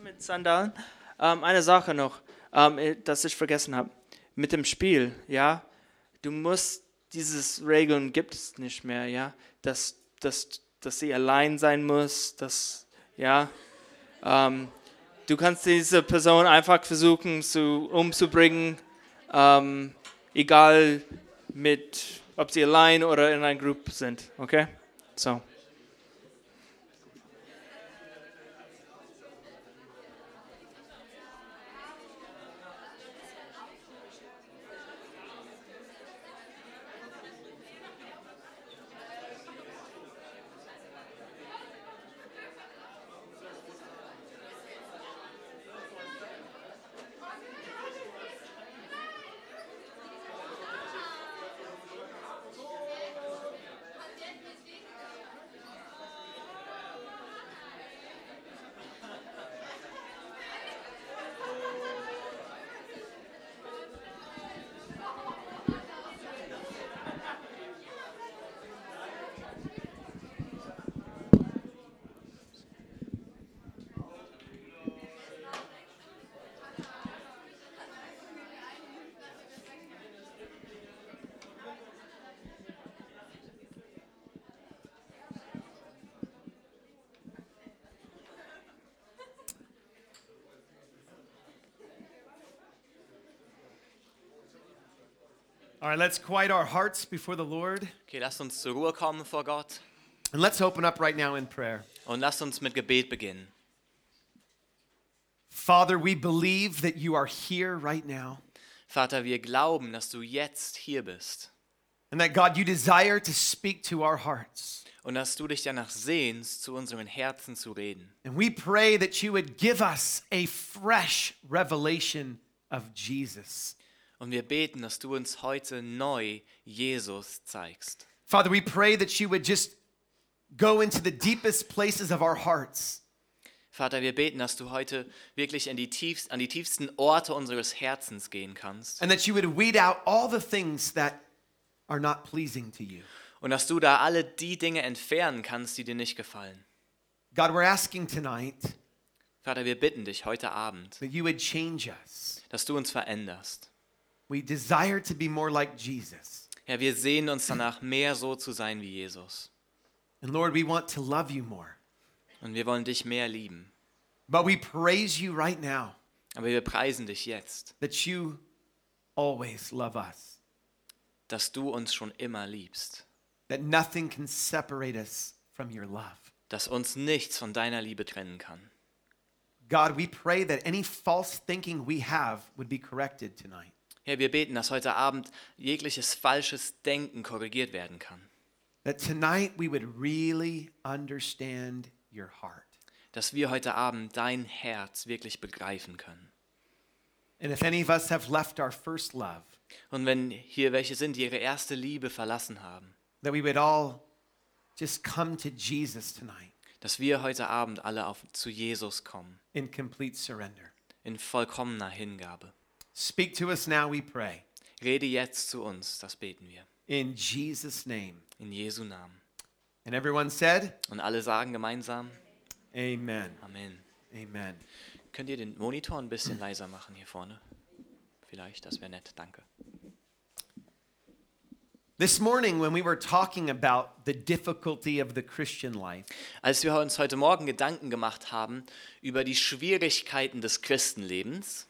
mit Sandalen. Ähm, eine Sache noch, ähm, äh, dass ich vergessen habe. Mit dem Spiel, ja, du musst dieses Regeln gibt es nicht mehr, ja, dass, dass, dass sie allein sein muss, dass, ja, ähm, du kannst diese Person einfach versuchen zu, umzubringen, ähm, egal mit, ob sie allein oder in einer Gruppe sind, okay? So. All right, let's quiet our hearts before the Lord. Okay, lasst uns zur Ruhe kommen vor Gott And let's open up right now in prayer. und lasst uns mit Gebet beginnen. Father, we believe that you are here right now. Vater, wir glauben, dass du jetzt hier bist And that God, you desire to speak to our hearts. und dass du dich danach sehnst, zu unseren Herzen zu reden. And we pray that you would give us a fresh revelation of Jesus. Und wir beten, dass du uns heute neu Jesus zeigst. Father, we pray that you would just go into the deepest places of our hearts. Vater, wir beten, dass du heute wirklich in die tiefst, an die tiefsten Orte unseres Herzens gehen kannst And that you would weed out all the things that are not pleasing to you. und dass du da alle die Dinge entfernen kannst, die dir nicht gefallen. God, we're asking tonight Vater, wir bitten dich heute Abend, that you would change us. dass du uns veränderst. We desire to be more like Jesus. Herr, wir sehnen uns danach, mehr so zu sein wie Jesus. And Lord, we want to love you more. Und wir wollen dich mehr lieben. But we praise you right now Aber wir preisen dich jetzt, that you always love us, dass du uns schon immer liebst, that nothing can separate us from your love. dass uns nichts von deiner Liebe trennen kann. God, we pray that any false thinking we have would be corrected tonight. Herr, wir beten, dass heute Abend jegliches falsches Denken korrigiert werden kann. That tonight we would really understand your heart. Dass wir heute Abend dein Herz wirklich begreifen können. And if any of us have left our first love, Und wenn hier welche sind, die ihre erste Liebe verlassen haben, that we would all just come to Jesus tonight dass wir heute Abend alle auf, zu Jesus kommen, in complete surrender. in vollkommener Hingabe. Speak to us now, we pray. Rede jetzt zu uns, das beten wir. In Jesus' name. In Jesu Namen. And everyone said, Und alle sagen gemeinsam Amen. Amen. Amen. Könnt ihr den Monitor ein bisschen leiser machen hier vorne? Vielleicht, das wäre nett, danke. This morning, when we were talking about the difficulty of the Christian life, Als wir uns heute Morgen Gedanken gemacht haben über die Schwierigkeiten des Christenlebens,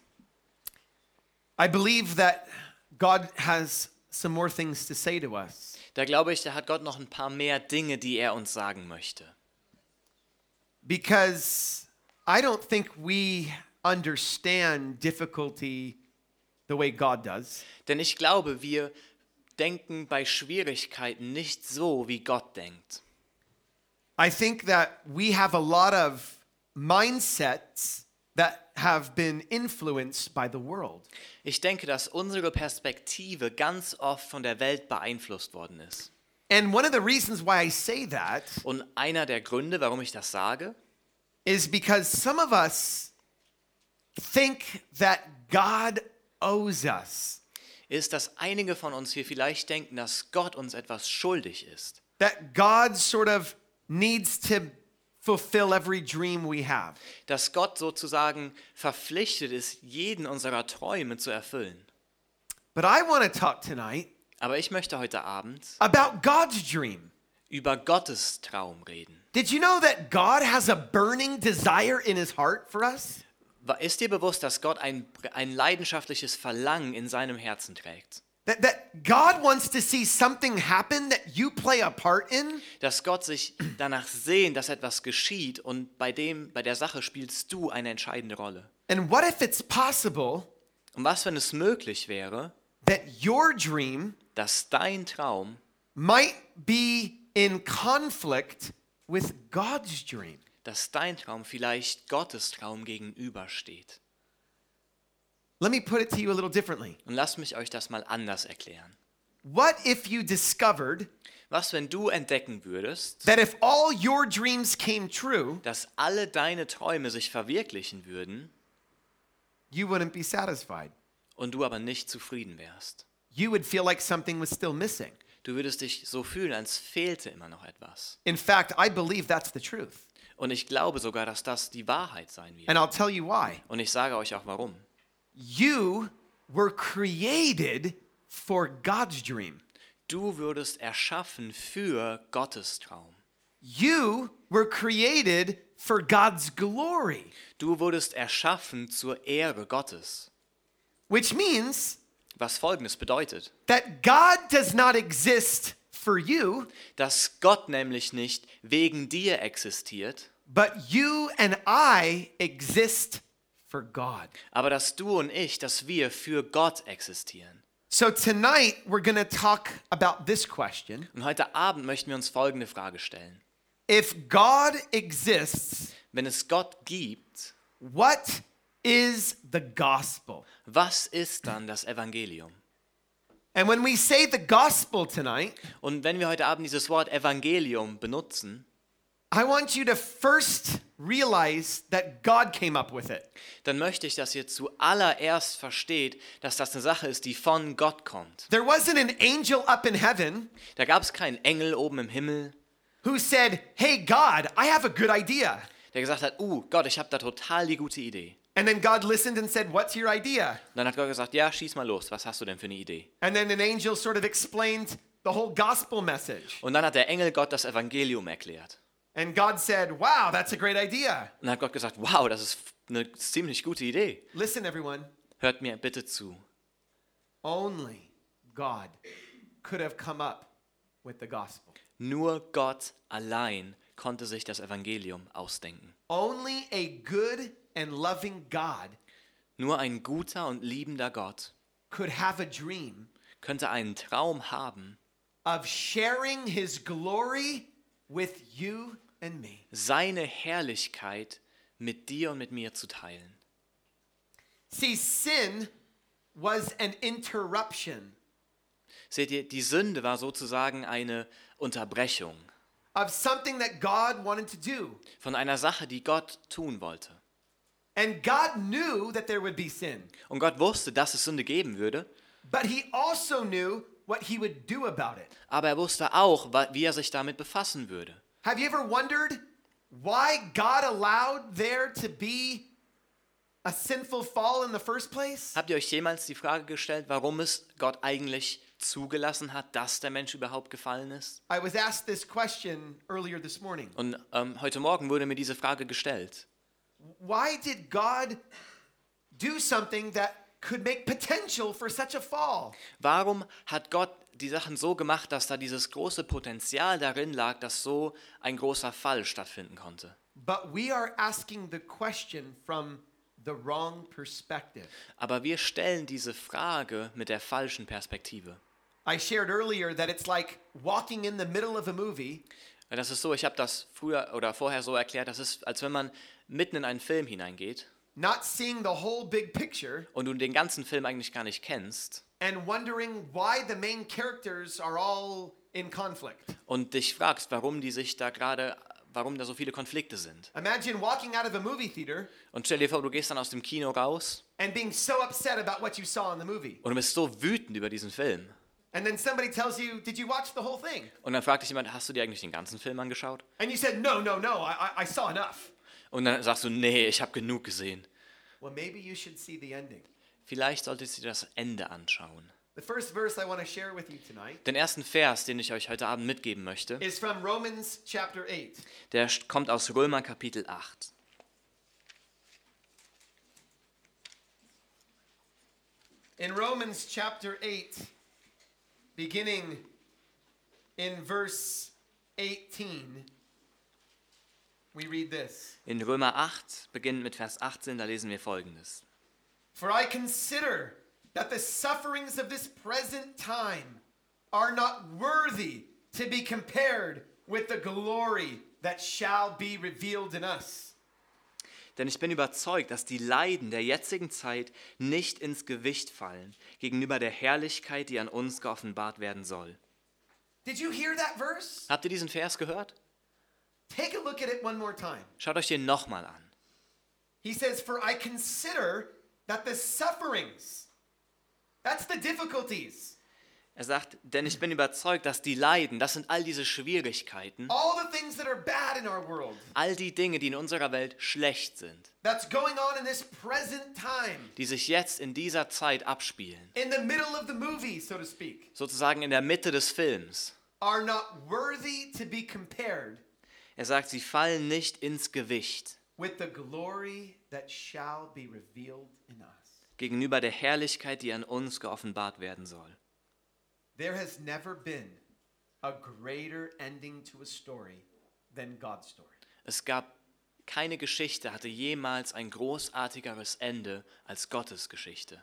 I believe that God has some more things to say to us. da glaube ich, da hat Gott noch ein paar mehr Dinge, die er uns sagen möchte. Because I don't think we understand difficulty the way God does. Denn ich glaube, wir denken bei Schwierigkeiten nicht so, wie Gott denkt. I think that we have a lot of mindsets have been influenced by the world. Ich denke, dass unsere Perspektive ganz oft von der Welt beeinflusst worden ist. And one of the reasons why I say that Und einer der Gründe, warum ich das sage, is because some of us think that God owes us, ist, dass einige von uns hier vielleicht denken, dass Gott uns etwas schuldig ist. that God sort of needs to fulfill every dream we have. dass Gott sozusagen verpflichtet ist, jeden unserer Träume zu erfüllen. But I want to talk tonight Aber ich möchte heute Abend about God's dream. über Gottes Traum reden. Did you know that God has a burning desire in his heart for us? Ist dir bewusst, dass Gott ein, ein leidenschaftliches Verlangen in seinem Herzen trägt? That, that God wants to see something happen that you play a part in? Dass Gott sich danach sehnt, dass etwas geschieht und bei, dem, bei der Sache spielst du eine entscheidende Rolle. And what if it's possible Und was, wenn es möglich wäre, that your dream dass dein Traum might be in conflict with God's dream? dass dein Traum vielleicht Gottes Traum gegenübersteht. Let me put it to you a little differently. Und lasst mich euch das mal anders erklären. What if you discovered Was, wenn du entdecken würdest, that if all your dreams came true, dass alle deine Träume sich verwirklichen würden you wouldn't be satisfied? und du aber nicht zufrieden wärst? You would feel like something was still missing. Du würdest dich so fühlen, als fehlte immer noch etwas. In fact, I believe that's the truth. Und ich glaube sogar, dass das die Wahrheit sein wird. And I'll tell you why. Und ich sage euch auch warum. You were created for God's dream. Du würdest erschaffen für Gottes Traum. You were created for God's glory, Du wurdest erschaffen zur Ehre Gottes. which means Was folgendes bedeutet, that God does not exist for you, dass Gott nämlich nicht wegen dir existiert, but you and I exist for God. aber dass du und ich, dass wir für Gott existieren. So tonight we're going to talk about this question. Und heute Abend möchten wir uns folgende Frage stellen. If God exists, Wenn es Gott gibt, what is the gospel? was ist dann das Evangelium? And when we say the gospel tonight, Und wenn wir heute Abend dieses Wort Evangelium benutzen, I want you to first realize that God came up with it. dann möchte ich, dass ihr zuallererst versteht, dass das eine Sache ist, die von Gott kommt. There wasn't an angel up in heaven Da gab es keinen Engel oben im Himmel, who said, Hey, God, I have a good idea. der gesagt hat, uh, Gott, ich habe da total die gute Idee. And then God listened and said, What's your idea? Dann hat Gott gesagt, ja, schieß mal los, was hast du denn für eine Idee? And then an angel sort of explained the whole gospel message. Und dann hat der Engel Gott das Evangelium erklärt. And God said, Wow, that's a great idea. Und dann hat Gott gesagt, wow, das ist eine ziemlich gute Idee. Listen, everyone, Hört mir bitte zu. only God could have come up with the gospel. Nur Gott allein konnte sich das Evangelium ausdenken. Only a good and loving God Nur ein guter und liebender Gott could have a dream könnte einen Traum haben, of sharing his glory with you. Seine Herrlichkeit mit dir und mit mir zu teilen. See, sin was an interruption Seht ihr, die Sünde war sozusagen eine Unterbrechung of something that God wanted to do. von einer Sache, die Gott tun wollte. And God knew that there would be sin, Und Gott wusste, dass es Sünde geben würde, but he also knew what he would do about it. aber er wusste auch, wie er sich damit befassen würde. Have you ever wondered why God allowed there to be a sinful fall in the first place? Habt ihr euch jemals die Frage gestellt, warum es Gott eigentlich zugelassen hat, dass der Mensch überhaupt gefallen ist? I was asked this question earlier this morning. Und ähm, heute Morgen wurde mir diese Frage gestellt. Why did God do something that could make potential for such a fall? Warum hat Gott die Sachen so gemacht, dass da dieses große Potenzial darin lag, dass so ein großer Fall stattfinden konnte? But we are asking the question from the wrong perspective. Aber wir stellen diese Frage mit der falschen Perspektive. I shared earlier that it's like walking in the middle of a movie Das ist so, ich habe das früher oder vorher so erklärt, das ist, als wenn man mitten in einen Film hineingeht not seeing the whole big picture und du den ganzen Film eigentlich gar nicht kennst and wondering why the main characters are all in conflict. und dich fragst, warum die sich da gerade, warum da so viele Konflikte sind. Imagine walking out of a movie theater Und stell dir vor, du gehst dann aus dem Kino raus and being so upset about what you saw in the movie. und du bist so wütend über diesen Film. And then somebody tells you, Did you watch the whole thing? Und dann fragt dich jemand, hast du dir eigentlich den ganzen Film angeschaut? And you said, No, no, no, I, I, saw enough. Und dann sagst du, nee, ich habe genug gesehen. Well, maybe you should see the ending. Vielleicht solltest du dir das Ende anschauen. The first verse I want to share with you tonight Den ersten Vers, den ich euch heute Abend mitgeben möchte, is from Romans chapter 8. der kommt aus Römer Kapitel 8. In Romans chapter 8, beginning in verse 18, we read this In Römer 8, beginnend mit Vers 18, da lesen wir folgendes. For I consider that the sufferings of this present time are not worthy to be compared with the glory that shall be revealed in us. Denn ich bin überzeugt, dass die Leiden der jetzigen Zeit nicht ins Gewicht fallen gegenüber der Herrlichkeit, die an uns geoffenbart werden soll. Did you hear that verse? Habt ihr diesen Vers gehört? Take a look at it one more time. Schaut euch den nochmal an. He says, For I consider that the sufferings, that's the difficulties, Er sagt, denn ich bin überzeugt, dass die Leiden, das sind all diese Schwierigkeiten, all the things that are bad in our world, all die Dinge, die in unserer Welt schlecht sind, that's going on in this present time, die sich jetzt in dieser Zeit abspielen, in the middle of the movie, so to speak, sozusagen in der Mitte des Films. are not worthy to be compared Er sagt, sie fallen nicht ins Gewicht with the glory that shall be revealed in us. gegenüber der Herrlichkeit, die an uns geoffenbart werden soll. There has never been a greater ending to a story than God's story. Es gab keine Geschichte, hatte jemals ein großartigeres Ende als Gottes Geschichte.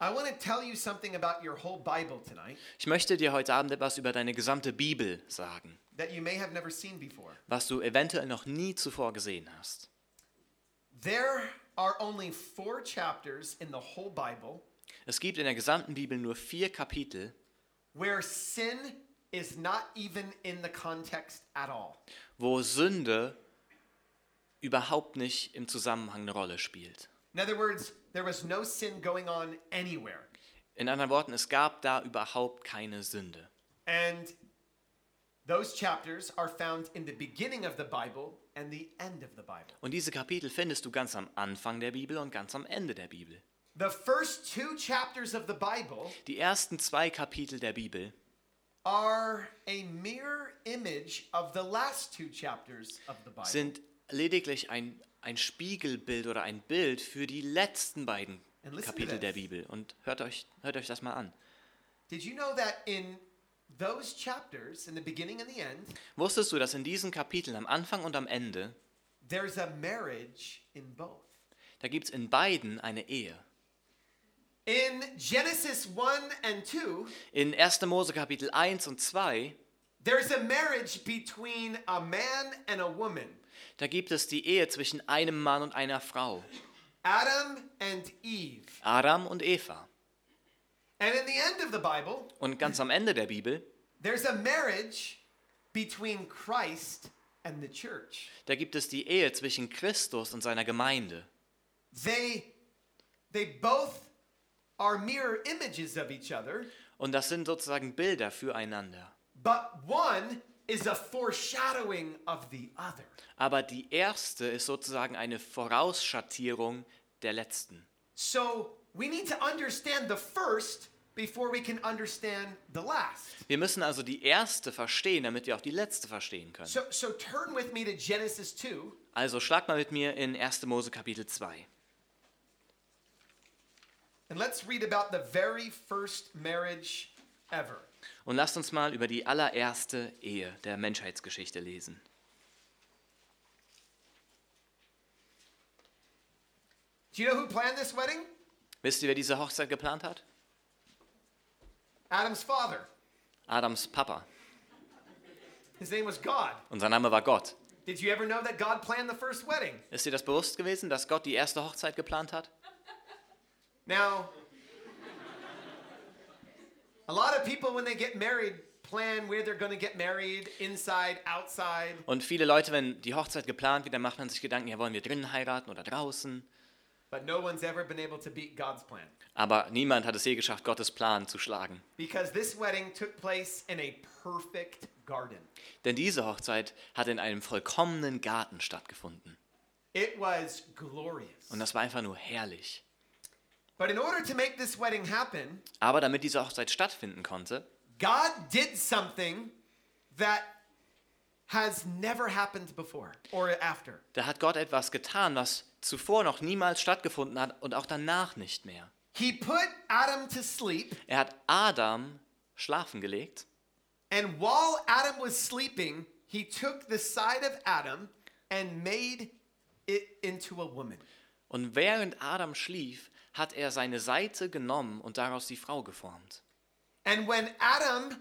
I want to tell you something about your whole Bible tonight Ich möchte dir heute Abend etwas über deine gesamte Bibel sagen, that you may have never seen before. was du eventuell noch nie zuvor gesehen hast. There are only four chapters in the whole Bible Es gibt in der gesamten Bibel nur vier Kapitel, where sin is not even in the context at all. wo Sünde überhaupt nicht im Zusammenhang eine Rolle spielt. In other words, there was no sin going on anywhere. In anderen Worten, es gab da überhaupt keine Sünde. And those chapters are found in the beginning of the Bible and the end of the Bible. Und diese Kapitel findest du ganz am Anfang der Bibel und ganz am Ende der Bibel. The first two chapters of the Bible Die ersten zwei Kapitel der Bibel are a mirror image of the last two chapters of the Bible. sind lediglich ein, ein Spiegelbild oder ein Bild für die letzten beiden Kapitel der Bibel. Und hört euch, hört euch das mal an. Did you know that in those chapters, in the beginning and the end, Wusstest du, dass in diesen Kapiteln am Anfang und am Ende, there's a marriage in both? da gibt es in beiden eine Ehe. In Genesis 1 and 2, In 1. Mose Kapitel 1 und 2, there's a marriage between a man and a woman. da gibt es die Ehe zwischen einem Mann und einer Frau. Adam and Eve. Adam und Eva. And in the end of the Bible, Und ganz am Ende der Bibel, there's a marriage between Christ and the church. da gibt es die Ehe zwischen Christus und seiner Gemeinde. They they both are mirror images of each other, Und das sind sozusagen Bilder füreinander. but one is a foreshadowing of the other. Aber die erste ist sozusagen eine Vorausschattierung der letzten. So we need to understand the first before we can understand the last. Wir müssen also die erste verstehen, damit wir auch die letzte verstehen können. So so turn with me to Genesis 2 Also schlag mal mit mir in 1. Mose Kapitel 2. and let's read about the very first marriage ever. Und lasst uns mal über die allererste Ehe der Menschheitsgeschichte lesen. Do you know who planned this wedding? Wisst ihr, wer diese Hochzeit geplant hat? Adam's father. Adams Papa. His name was God. Und sein Name war Gott. Did you ever know that God planned the first wedding? Ist dir das bewusst gewesen, dass Gott die erste Hochzeit geplant hat? Now, a lot of people, when they get married, plan where they're going to get married inside, outside. Und viele Leute, wenn die Hochzeit geplant wird, dann macht man sich Gedanken, ja, wollen wir drinnen heiraten oder draußen? But no one's ever been able to beat God's plan. Aber niemand hat es je geschafft, Gottes Plan zu schlagen. Because this wedding took place in a perfect garden. Denn diese Hochzeit hat in einem vollkommenen Garten stattgefunden. It was glorious. Und das war einfach nur herrlich. But in order to make this wedding happen, Aber damit diese Hochzeit stattfinden konnte, God did something that has never happened before or after. da hat Gott etwas getan, was zuvor noch niemals stattgefunden hat und auch danach nicht mehr. He put Adam to sleep, Er hat Adam schlafen gelegt and while Adam was sleeping, he took the side of Adam and made it into a woman. und während Adam schlief, hat er seine Seite genommen und daraus die Frau geformt. And when Adam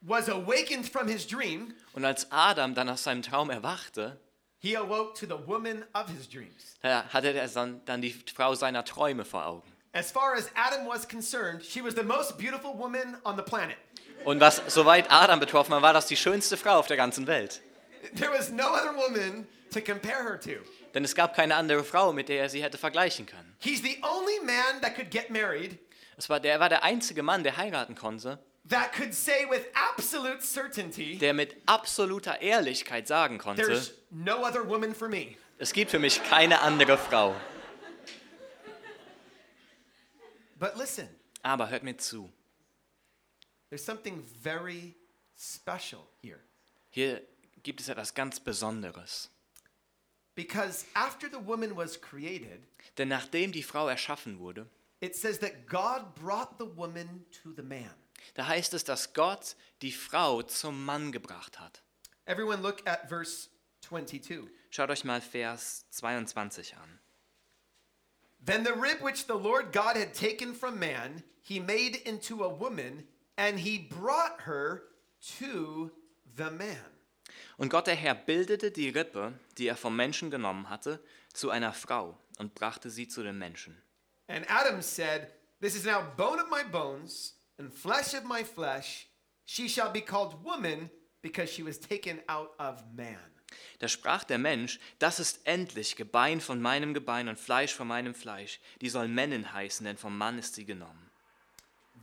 was awakened from his dream, Und als Adam dann aus seinem Traum erwachte, he awoke to the woman of his dreams. da hatte er dann, dann die Frau seiner Träume vor Augen. As far as Adam was concerned, she was the most beautiful woman on the planet. Und was soweit Adam betroffen war, war das die schönste Frau auf der ganzen Welt. There was no other woman to compare her to. Denn es gab keine andere Frau, mit der er sie hätte vergleichen können. He's the only man that could get married Es war, der war der einzige Mann, der heiraten konnte, that could say with absolute certainty, der mit absoluter Ehrlichkeit sagen konnte, there's no other woman for me. es gibt für mich keine andere Frau. But listen, Aber hört mir zu, there's something very special here. hier gibt es etwas ganz Besonderes. Because after the woman was created, Denn nachdem die Frau erschaffen wurde, it says that God brought the woman to the man. Da heißt es, dass Gott die Frau zum Mann gebracht hat. Everyone look at verse 22. Schaut euch mal Vers 22 an. Then the rib which the Lord God had taken from man, he made into a woman, and he brought her to the man. Und Gott der Herr bildete die Rippe, die er vom Menschen genommen hatte, zu einer Frau und brachte sie zu dem Menschen. And Adam said, This is now bone of my bones and flesh of my flesh. She shall be called woman because she was taken out of man. Da sprach der Mensch, das ist endlich Gebein von meinem Gebein und Fleisch von meinem Fleisch. Die soll Männin heißen, denn vom Mann ist sie genommen.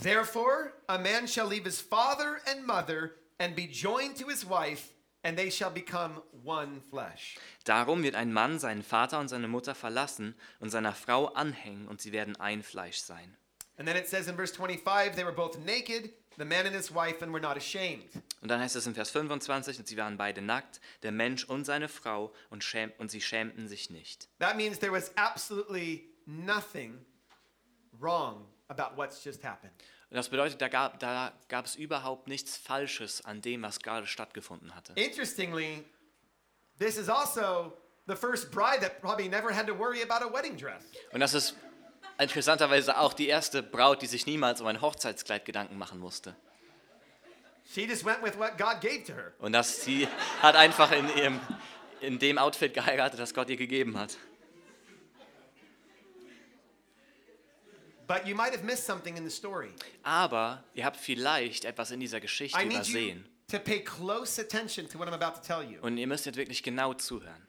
Therefore, a man shall leave his father and mother and be joined to his wife, and they shall become one flesh. Darum wird ein Mann seinen Vater und seine Mutter verlassen und seiner Frau anhängen, und sie werden ein Fleisch sein. And then it says in verse 25, they were both naked, the man and his wife, and were not ashamed. Und dann heißt es in Vers 25, und sie waren beide nackt, der Mensch und seine Frau, und, schäm und sie schämten sich nicht. That means there was absolutely nothing wrong about what's just happened. Und das bedeutet, da gab, da gab es überhaupt nichts Falsches an dem, was gerade stattgefunden hatte. Interestingly, this is also the first bride that probably never had to worry about a wedding dress. Und das ist interessanterweise auch die erste Braut, die sich niemals um ein Hochzeitskleid Gedanken machen musste. She just went with what God gave to her. Und dass sie hat einfach in, ihrem, in dem Outfit geheiratet, das Gott ihr gegeben hat. But you might have missed something in the story. Aber ihr habt vielleicht etwas in dieser Geschichte I übersehen. to pay close attention to what I'm about to tell you. Und ihr müsst jetzt wirklich genau zuhören.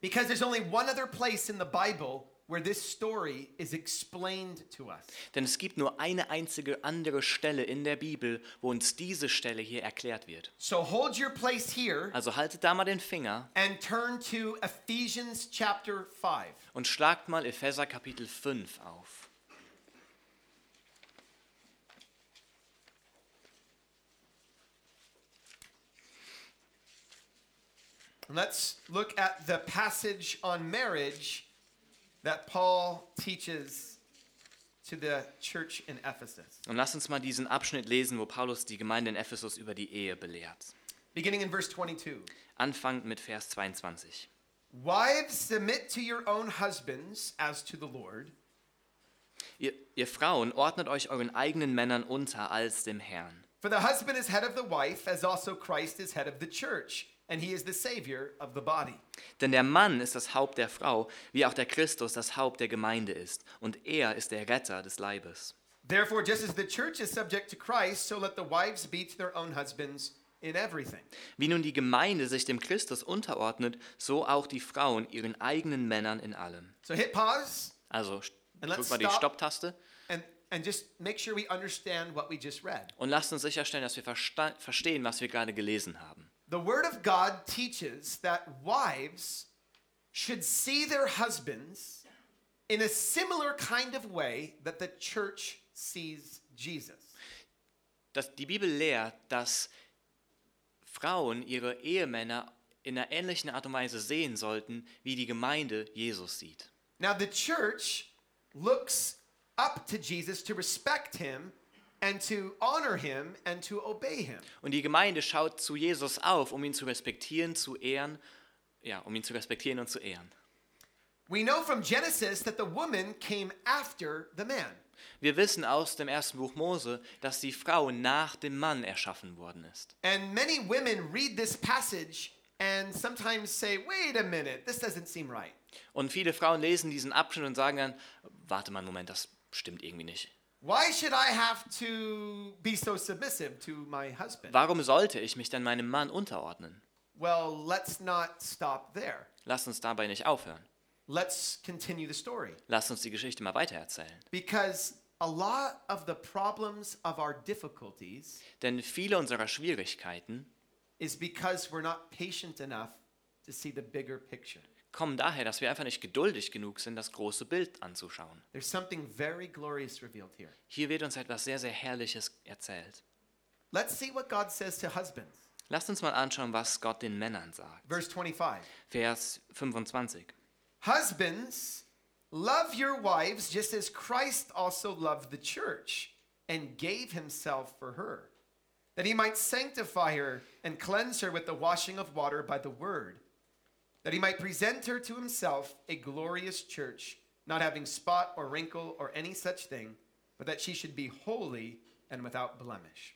Because there's only one other place in the Bible where this story is explained to us. Denn es gibt nur eine einzige andere Stelle in der Bibel, wo uns diese Stelle hier erklärt wird. So hold your place here Also haltet da mal den Finger and turn to Ephesians chapter 5. und schlagt mal Epheser Kapitel 5 auf. Let's look at the passage on marriage that Paul teaches to the church in Ephesus. Und lasst uns mal diesen Abschnitt lesen, wo Paulus die Gemeinde in Ephesus über die Ehe belehrt. Beginning in verse 22. Anfangend mit Vers 22. Wives, submit to your own husbands as to the Lord. Ihr, ihr Frauen, ordnet euch euren eigenen Männern unter als dem Herrn. For the husband is head of the wife, as also Christ is head of the church, and he is the Savior of the body. Denn der Mann ist das Haupt der Frau, wie auch der Christus das Haupt der Gemeinde ist. Und er ist der Retter des Leibes. Therefore, just as the church is subject to Christ, so let the wives be to their own husbands in everything. Wie nun die Gemeinde sich dem Christus unterordnet, so auch die Frauen ihren eigenen Männern in allem. So hit pause Also drück mal die stop. Stopptaste and, and just make sure we understand what we just read. und lasst uns sicherstellen, dass wir verstehen, was wir gerade gelesen haben. The Word of God teaches that wives should see their husbands in a similar kind of way that the church sees Jesus. dass die Bibel lehrt, dass Frauen ihre Ehemänner in einer ähnlichen Art und Weise sehen sollten, wie die Gemeinde Jesus sieht. Now, the church looks up to Jesus to respect him and to honor him and to obey him. Und die Gemeinde schaut zu Jesus auf, um ihn zu respektieren, zu ehren, ja, um ihn zu respektieren und zu ehren. We know from Genesis that the woman came after the man. Wir wissen aus dem ersten Buch Mose, dass die Frau nach dem Mann erschaffen worden ist. And many women read this passage and sometimes say, wait a minute, this doesn't seem right. Und viele Frauen lesen diesen Abschnitt und sagen dann, warte mal einen Moment, das stimmt irgendwie nicht. Why should I have to be so submissive to my husband? Warum sollte ich mich denn meinem Mann unterordnen? Well, let's not stop there. Lasst uns dabei nicht aufhören. Let's continue the story. Lasst uns die Geschichte mal weitererzählen. Because a lot of the problems of our difficulties Denn viele unserer Schwierigkeiten is because we're not patient enough to see the bigger picture. Kommen daher, dass wir einfach nicht geduldig genug sind, das große Bild anzuschauen. There's something very glorious revealed here. Hier wird uns etwas sehr, sehr Herrliches erzählt. Let's see what God says to husbands. Lasst uns mal anschauen, was Gott den Männern sagt. Verse 25. Vers 25. Husbands, love your wives just as Christ also loved the church and gave himself for her, that he might sanctify her and cleanse her with the washing of water by the word, that he might present her to himself a glorious church, not having spot or wrinkle or any such thing, but that she should be holy and without blemish.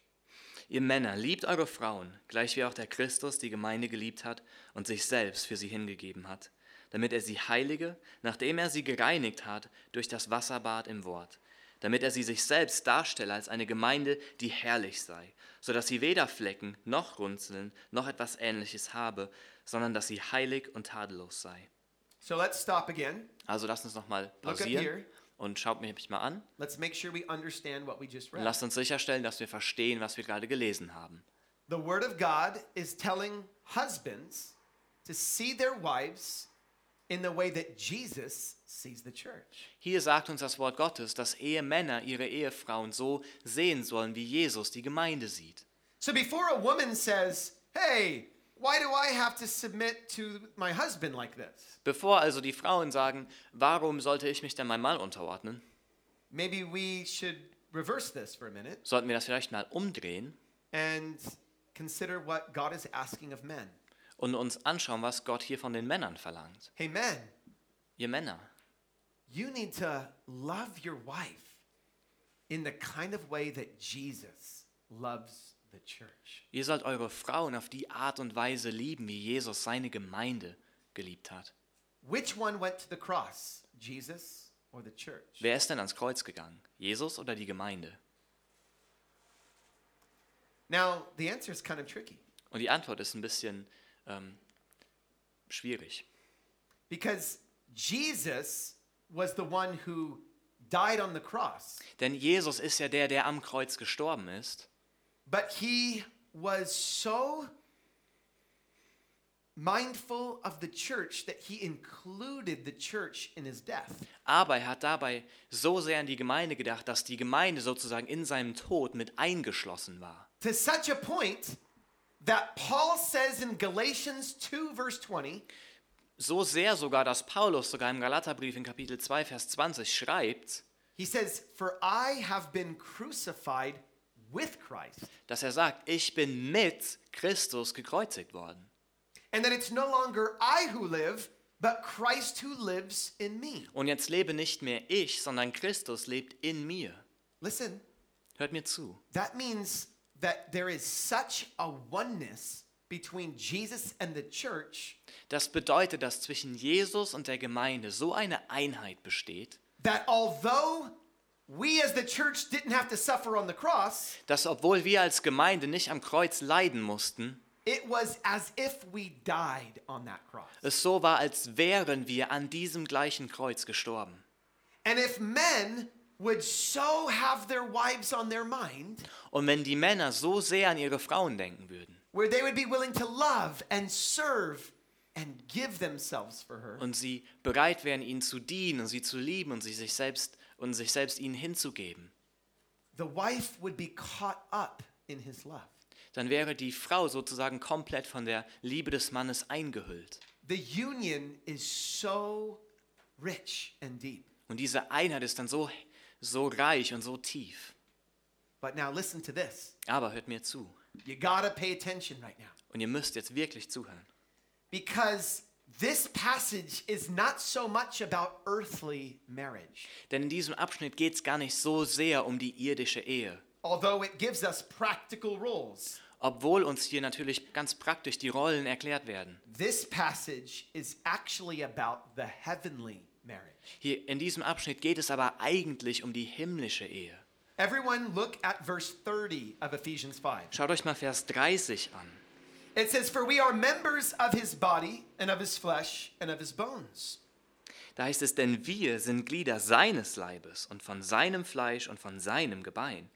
Ihr Männer, liebt eure Frauen, gleich wie auch der Christus die Gemeinde geliebt hat und sich selbst für sie hingegeben hat, damit er sie heilige, nachdem er sie gereinigt hat durch das Wasserbad im Wort, damit er sie sich selbst darstelle als eine Gemeinde, die herrlich sei, so dass sie weder Flecken noch Runzeln noch etwas Ähnliches habe, sondern dass sie heilig und tadellos sei. So let's stop again. Also lasst uns nochmal pausieren und schaut mich mal an sure lasst uns sicherstellen, dass wir verstehen, was wir gerade gelesen haben. The Word of God is telling husbands to see their wives in the way that Jesus sees the church. Hier sagt uns das Wort Gottes, dass Ehemänner ihre Ehefrauen so sehen sollen, wie Jesus die Gemeinde sieht. So before a woman says, Hey, why do I have to submit to my husband like this? Bevor also die Frauen sagen, warum sollte ich mich denn meinem Mann unterordnen, Maybe we should reverse this for a minute sollten wir das vielleicht mal umdrehen and consider what God is asking of men. und uns anschauen, was Gott hier von den Männern verlangt. Hey, men, Ihr Männer, you need to love your wife in the kind of way that Jesus loves. Ihr sollt eure Frauen auf die Art und Weise lieben, wie Jesus seine Gemeinde geliebt hat. Which one went to the cross, Jesus or the church? Wer ist denn ans Kreuz gegangen? Jesus oder die Gemeinde? Now, the answer is kind of tricky Und die Antwort ist ein bisschen ähm, schwierig. because Jesus was the one who died on the cross, Denn Jesus ist ja der, der am Kreuz gestorben ist. But he was so mindful of the church that he included the church in his death. Aber er hat dabei so sehr an die Gemeinde gedacht, dass die Gemeinde sozusagen in seinem Tod mit eingeschlossen war. To such a point that Paul says in Galatians 2, verse 20, So sehr sogar, dass Paulus sogar im Galaterbrief in Kapitel 2, Vers 20 schreibt, he says, For I have been crucified with Christ. dass er sagt, ich bin mit Christus gekreuzigt worden. And that it's no longer I who live, but Christ who lives in me. Und jetzt lebe nicht mehr ich, sondern Christus lebt in mir. Listen, Hört mir zu. that means that there is such a oneness between Jesus and the church Das bedeutet, dass zwischen Jesus und der Gemeinde so eine Einheit besteht, that although we as the church didn't have to suffer on the cross, dass obwohl wir als Gemeinde nicht am Kreuz leiden mussten, it was as if we died on that cross. es so war, als wären wir an diesem gleichen Kreuz gestorben. And if men would so have their wives on their mind, Und wenn die Männer so sehr an ihre Frauen denken würden where they would be willing to love and serve and give themselves for her, und sie bereit wären, ihnen zu dienen und sie zu lieben und sie sich selbst und sich selbst ihnen hinzugeben, the wife would be caught up in his love. dann wäre die Frau sozusagen komplett von der Liebe des Mannes eingehüllt. The union is so rich and deep. Und diese Einheit ist dann so, so reich und so tief. But now listen to this. Aber hört mir zu. Right now. Und ihr müsst jetzt wirklich zuhören. Because this passage is not so much about earthly marriage, Denn in diesem Abschnitt geht es gar nicht so sehr um die irdische Ehe. although it gives us practical roles. Obwohl uns hier natürlich ganz praktisch die Rollen erklärt werden. This passage is actually about the heavenly marriage. Hier in diesem Abschnitt geht es aber eigentlich um die himmlische Ehe. Everyone, look at verse 30 of Ephesians 5. Schaut euch mal Vers 30 an. It says, For we are members of his body and of his flesh and of his bones. Da heißt es, denn wir sind Glieder seines Leibes und von seinem Fleisch und von seinem Gebein.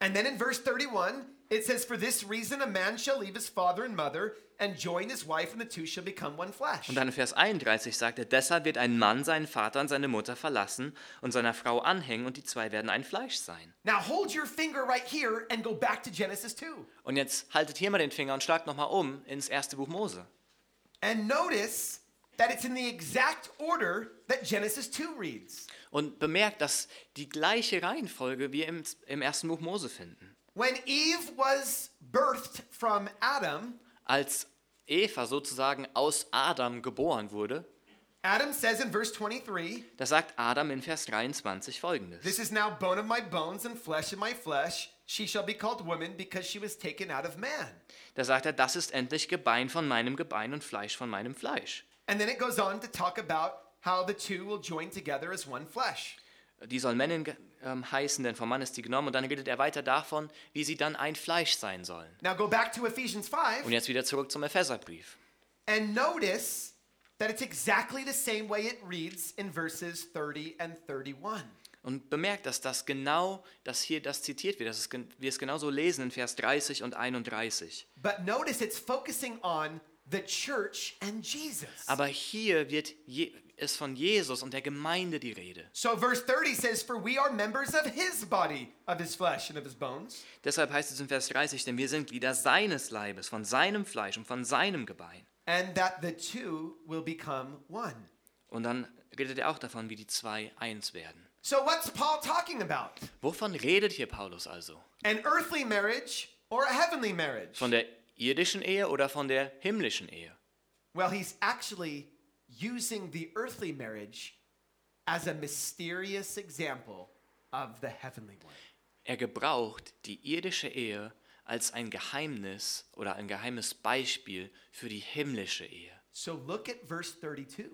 And then in verse 31, it says, For this reason a man shall leave his father and mother and join his wife, and the two shall become one flesh. Und dann in Vers 31 sagt er, deshalb wird ein Mann seinen Vater und seine Mutter verlassen und seiner Frau anhängen und die zwei werden ein Fleisch sein. Now hold your finger right here and go back to Genesis 2. Und jetzt haltet hier mal den Finger und schlagt nochmal um ins erste Buch Mose. And notice that it's in the exact order that Genesis 2 reads. Und bemerkt, dass die gleiche Reihenfolge wir im, im ersten Buch Mose finden. When Eve was birthed from Adam, Als Eva sozusagen aus Adam geboren wurde, Adam says in verse 23, da sagt Adam in Vers 23 folgendes. This is now bone of my bones and flesh of my flesh. She shall be called woman because she was taken out of man. Da sagt er, das ist endlich Gebein von meinem Gebein und Fleisch von meinem Fleisch. And then it goes on to talk about how the two will join together as one flesh. Die soll Männin ge- ähm, heißen, denn vom Mann ist die genommen. Und dann redet er weiter davon, wie sie dann ein Fleisch sein sollen. Now go back to Ephesians 5 Und jetzt wieder zurück zum Epheserbrief. and notice that it's exactly the same way it reads in verses 30 and 31. Und bemerkt, dass das genau, dass hier das zitiert wird, dass es, wir es genauso lesen in Vers 30 und 31. But notice it's focusing on the church and Jesus. Aber hier wird ist von Jesus und der Gemeinde die Rede. So verse 30 says, For we are members of his body, of his flesh, and of his bones. Deshalb heißt es in Vers 30, denn wir sind Glieder seines Leibes, von seinem Fleisch und von seinem Gebein. And that the two will become one. Und dann redet er auch davon, wie die zwei eins werden. So what's Paul talking about? Wovon redet hier Paulus also? An earthly marriage or a heavenly marriage? Von der irdischen Ehe oder von der himmlischen Ehe? Well, he's actually using the earthly marriage as a mysterious example of the heavenly one. Er gebraucht die irdische Ehe als ein Geheimnis oder ein geheimes Beispiel für die himmlische Ehe. So look at verse 32.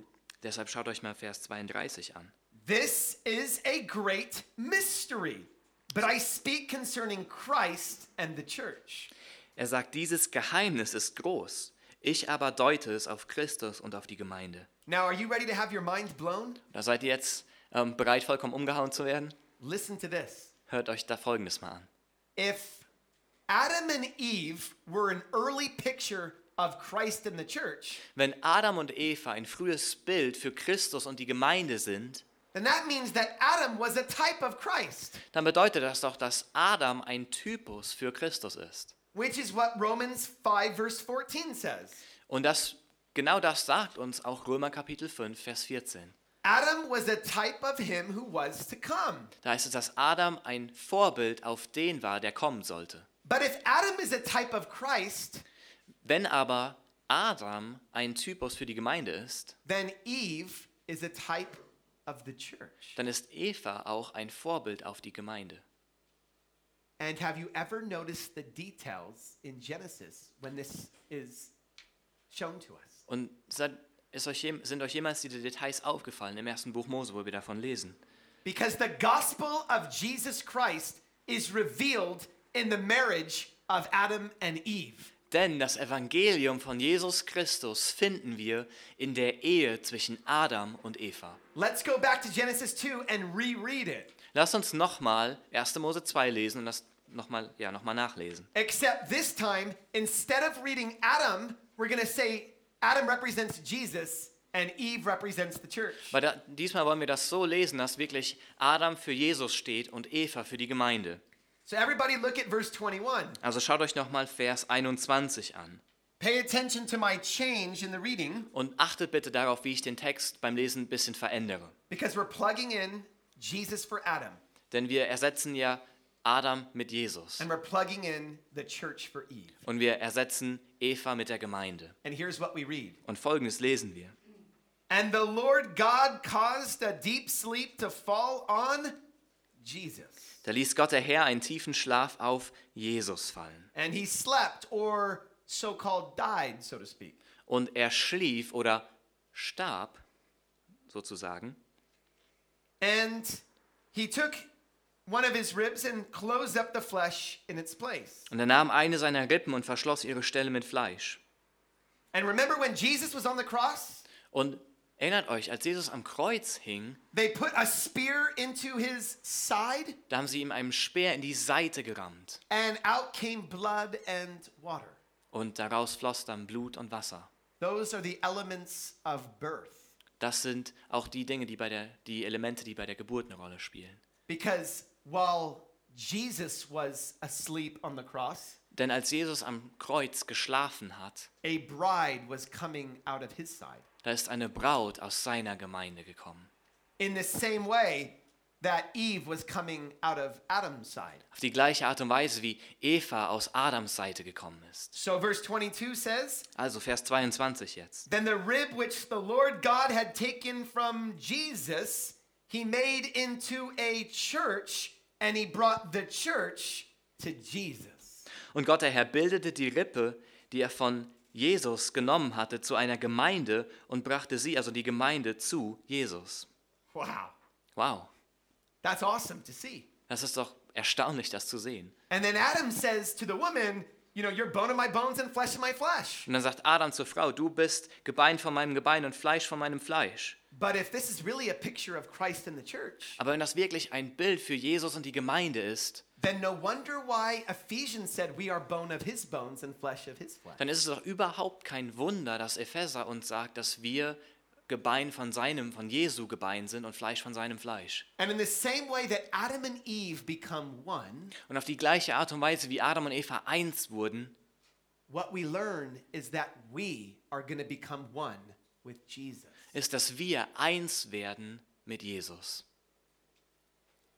Deshalb schaut euch mal Vers 32 an. This is a great mystery, but I speak concerning Christ and the church. Er sagt, dieses Geheimnis ist groß. Ich aber deute es auf Christus und auf die Gemeinde. Now, are you ready to have your mind blown? Da seid ihr jetzt ähm, bereit, vollkommen umgehauen zu werden? Listen to this. Hört euch da Folgendes mal an. If Adam and Eve were an early picture of Christ and the church, Wenn Adam und Eva ein frühes Bild für Christus und die Gemeinde sind, then that means that Adam was a type of Christ, dann bedeutet das doch, dass Adam ein Typus für Christus ist. Which is what Romans 5, verse 14 says. Und das, genau das sagt uns auch Römer Kapitel 5, Vers 14. Adam was a type of him who was to come. Da heißt es, dass Adam ein Vorbild auf den war, der kommen sollte. But if Adam is a type of Christ, Wenn aber Adam ein Typus für die Gemeinde ist, then Eve is a type of the church. dann ist Eva auch ein Vorbild auf die Gemeinde. And have you ever noticed the details in Genesis when this is shown to us? Und ist euch, sind euch jemals diese Details aufgefallen im ersten Buch Mose, wo wir davon lesen? Because the gospel of Jesus Christ is revealed in the marriage of Adam and Eve. Denn das Evangelium von Jesus Christus finden wir in der Ehe zwischen Adam und Eva. Let's go back to Genesis 2 and reread it. Lass uns nochmal 1. Mose 2 lesen und das nochmal ja, noch mal nachlesen. Except this time, instead of reading Adam, we're going to say Adam represents Jesus and Eve represents the church. Weil da, diesmal wollen wir das so lesen, dass wirklich Adam für Jesus steht und Eva für die Gemeinde. So everybody look at verse 21. Also schaut euch nochmal Vers 21 an. Pay attention to my change in the reading Und achtet bitte darauf, wie ich den Text beim Lesen ein bisschen verändere. because we're plugging in Jesus for Adam Denn wir ersetzen ja Adam mit Jesus. and we're plugging in the church for Eve. Und wir ersetzen Eva mit der Gemeinde. And here's what we read. Und folgendes lesen wir. And the Lord God caused a deep sleep to fall on Jesus. Da ließ Gott der Herr einen tiefen Schlaf auf Jesus fallen. And he slept or so called died, so to speak. Und er schlief oder starb, sozusagen. And he took one of his ribs and closed up the flesh in its place. Und er nahm eine seiner Rippen und verschloss ihre Stelle mit Fleisch. And remember when Jesus was on the cross? Und erinnert euch, als Jesus am Kreuz hing, They put a spear into his side, da haben sie ihm einen Speer in die Seite gerammt. and out came blood and water. Und daraus floss dann Blut und Wasser. Those are the elements of birth. Das sind auch die Dinge, die bei der, die Elemente, die bei der Geburt eine Rolle spielen. Because while Jesus was asleep on the cross, Denn als Jesus am Kreuz geschlafen hat, a bride was coming out of his side. da ist eine Braut aus seiner Gemeinde gekommen. In the same way that Eve was coming out of Adam's side. Auf die gleiche Art und Weise, wie Eva aus Adams Seite gekommen ist. So verse 22 says, Also Vers 22 jetzt. Then the rib which the Lord God had taken from Jesus, he made into a church, and he brought the church to Jesus. Und Gott der Herr bildete die Rippe, die er von Jesus genommen hatte, zu einer Gemeinde und brachte sie, also die Gemeinde, zu Jesus. Wow. Wow, That's awesome to see. das ist doch erstaunlich, das zu sehen. And then Adam says to the woman, You know, you're bone of my bones and flesh of my flesh. Und dann sagt Adam zur Frau, du bist Gebein von meinem Gebein und Fleisch von meinem Fleisch. But if this is really a picture of Christ in the church, Aber wenn das wirklich ein Bild für Jesus und die Gemeinde ist, then no wonder why Ephesians said we are bone of his bones and flesh of his flesh. dann ist es doch überhaupt kein Wunder, dass Epheser uns sagt, dass wir Gebein von seinem, von Jesu Gebein sind und Fleisch von seinem Fleisch. And in the same way that Adam and Eve become one, Und auf die gleiche Art und Weise, wie Adam und Eva eins wurden, what we learn is that we are going to become one with Jesus. Ist, dass wir eins werden mit Jesus.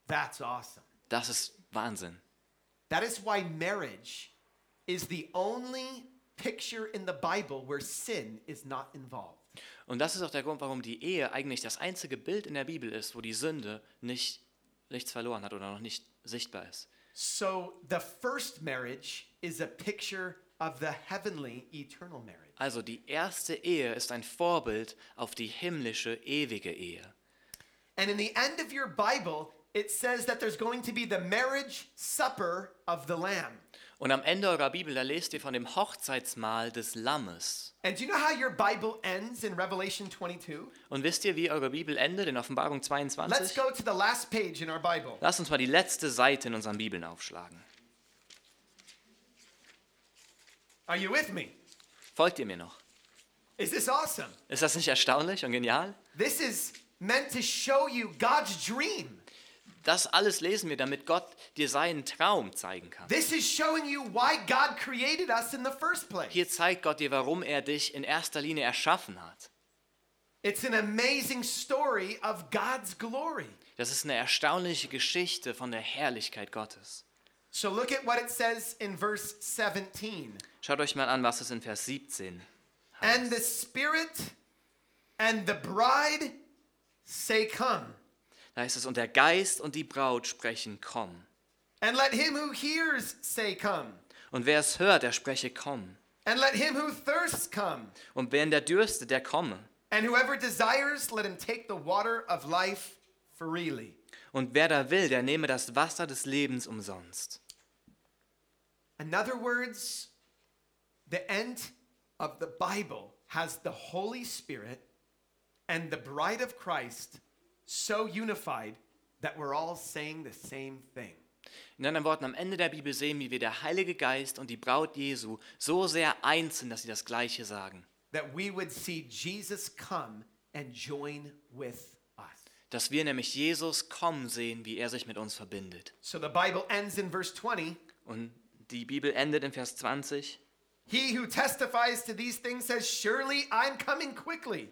That's awesome. Das ist Wahnsinn. That is why marriage is the only picture in the Bible where sin is not involved. Und das ist auch der Grund, warum die Ehe eigentlich das einzige Bild in der Bibel ist, wo die Sünde nicht nichts verloren hat oder noch nicht sichtbar ist. So the first marriage is a picture of the heavenly eternal marriage. Also die erste Ehe ist ein Vorbild auf die himmlische ewige Ehe. And in the end of your Bible, it says that there's going to be the marriage supper of the Lamb. Und am Ende eurer Bibel, da lest ihr von dem Hochzeitsmahl des Lammes. And do you know how your Bible ends in Revelation 22? Und wisst ihr, wie eure Bibel endet in Offenbarung Let's 22? go to the last page in our Bible. Lasst uns mal die letzte Seite in unseren Bibeln aufschlagen. Are you with me? Folgt ihr mir noch? Is this awesome? Ist das nicht erstaunlich und genial? This is meant to show you God's dream. Das alles lesen wir, damit Gott dir seinen Traum zeigen kann. This is showing you why God created us in the first place. Hier zeigt Gott dir, warum er dich in erster Linie erschaffen hat. It's an amazing story of God's glory. Das ist eine erstaunliche Geschichte von der Herrlichkeit Gottes. So look at what it says in verse 17. Schaut euch mal an, was es in Vers 17 And the heißt. Spirit and the bride say, Come. Da heißt es, und der Geist und die Braut sprechen, komm. And let him who hears say, Come. Und wer es hört, der spreche, komm. And let him who thirsts come. Und wer in der dürstet, der komme. And whoever desires, let him take the water of life freely. Und wer da will, der nehme das Wasser des Lebens umsonst. In other words, the end of the Bible has the Holy Spirit and the bride of Christ so unified that we're all saying the same thing. In anderen Worten, am Ende der Bibel sehen wir, wie der Heilige Geist und die Braut Jesu so sehr eins sind, dass sie das Gleiche sagen. That we would see Jesus come and join with us. Dass wir nämlich Jesus kommen sehen, wie er sich mit uns verbindet. So the Bible ends in verse 20. Und die Bibel endet in Vers 20. He who testifies to these things says, Surely I'm coming quickly.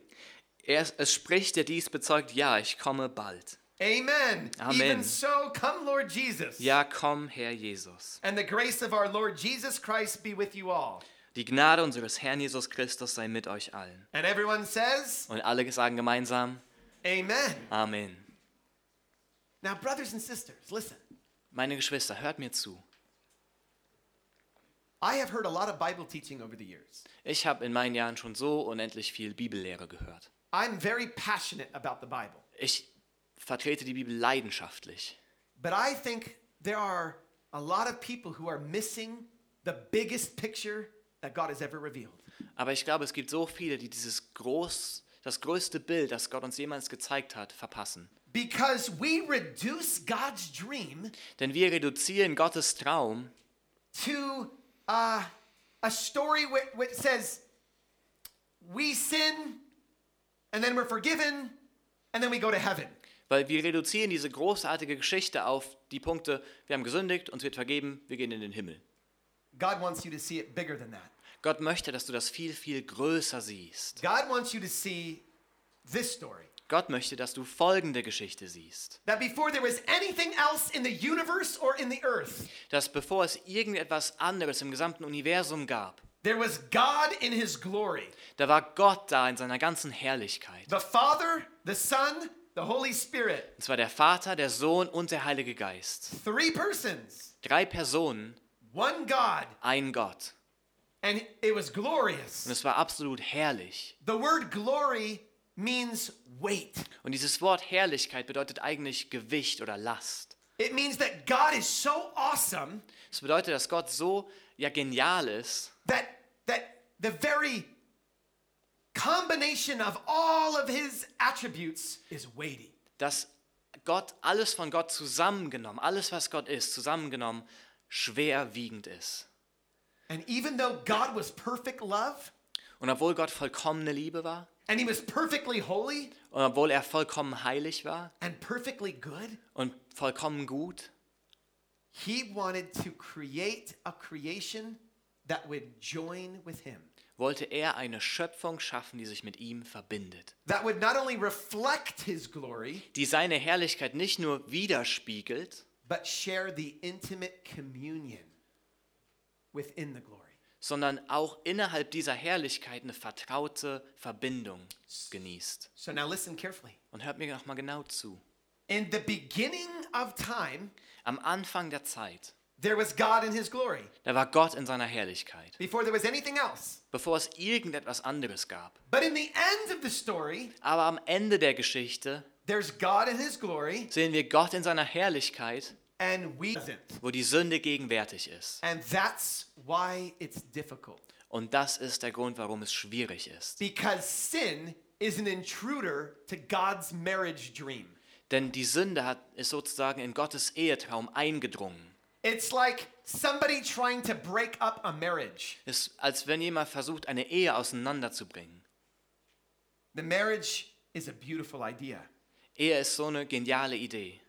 Er, es spricht, der dies bezeugt, ja, ich komme bald. Amen. Amen. Even so, come, Lord Jesus. Ja, komm, Herr Jesus. And the grace of our Lord Jesus Christ be with you all. Die Gnade unseres Herrn Jesus Christus sei mit euch allen. And everyone says, Und alle sagen gemeinsam, Amen. Amen. Now, brothers and sisters, listen. Meine Geschwister, hört mir zu. I have heard a lot of Bible teaching over the years. Ich habe in meinen Jahren schon so unendlich viel Bibellehre gehört. I'm very passionate about the Bible. Ich vertrete die Bibel leidenschaftlich. But I think there are a lot of people who are missing the biggest picture that God has ever revealed. Aber ich glaube, es gibt so viele, die dieses groß, das größte Bild, das Gott uns jemals gezeigt hat, verpassen. Because we reduce God's dream Denn wir reduzieren Gottes Traum to uh, a story which, it says we sin and then we're forgiven and then we go to heaven. Weil wir reduzieren diese großartige Geschichte auf die Punkte, wir haben gesündigt, uns wird vergeben, wir gehen in den Himmel. God wants you to see it bigger than that. Gott möchte, dass du das viel, viel größer siehst. God wants you to see this story. Gott möchte, dass du folgende Geschichte siehst. That before there was anything else in the universe or in the earth, Dass bevor es irgendetwas anderes im gesamten Universum gab, there was God in his glory. da war Gott da in seiner ganzen Herrlichkeit. The Father, the Son, the Holy Spirit. Und zwar der Vater, der Sohn und der Heilige Geist. Three persons, Drei Personen, one God. ein Gott. And it was glorious. Und es war absolut herrlich. The word glory means weight. Und dieses Wort Herrlichkeit bedeutet eigentlich Gewicht oder Last. It means that God is so awesome Es bedeutet, dass Gott so ja genial ist, that that the very combination of all of his attributes is weighty. dass Gott alles von Gott zusammengenommen, alles was Gott ist, zusammengenommen, schwerwiegend ist. And even though God was perfect love Und obwohl Gott vollkommene Liebe war and he was perfectly holy und obwohl er vollkommen heilig war and perfectly good, und vollkommen gut, he wanted to create a creation that would join with him. wollte er eine Schöpfung schaffen, die sich mit ihm verbindet, That would not only reflect his glory, die seine Herrlichkeit nicht nur widerspiegelt, but share the intimate communion within the glory. Sondern auch innerhalb dieser Herrlichkeit eine vertraute Verbindung genießt. So now listen carefully. Und hört mir noch mal genau zu. In the beginning of time, Am Anfang der Zeit, there was God in his glory. da war Gott in seiner Herrlichkeit, Before there was anything else. bevor es irgendetwas anderes gab. But in the end of the story, Aber am Ende der Geschichte there's God in his glory sehen wir Gott in seiner Herrlichkeit. Wo die Sünde gegenwärtig ist. And that's why it's difficult. Und das ist der Grund, warum es schwierig ist. Because sin is an intruder to God's marriage dream. Denn die Sünde hat, ist sozusagen in Gottes Ehetraum eingedrungen. It's like somebody trying to break up a marriage. Ist, als wenn jemand versucht, eine Ehe auseinanderzubringen. The marriage is a beautiful idea, Ehe ist so eine geniale Idee.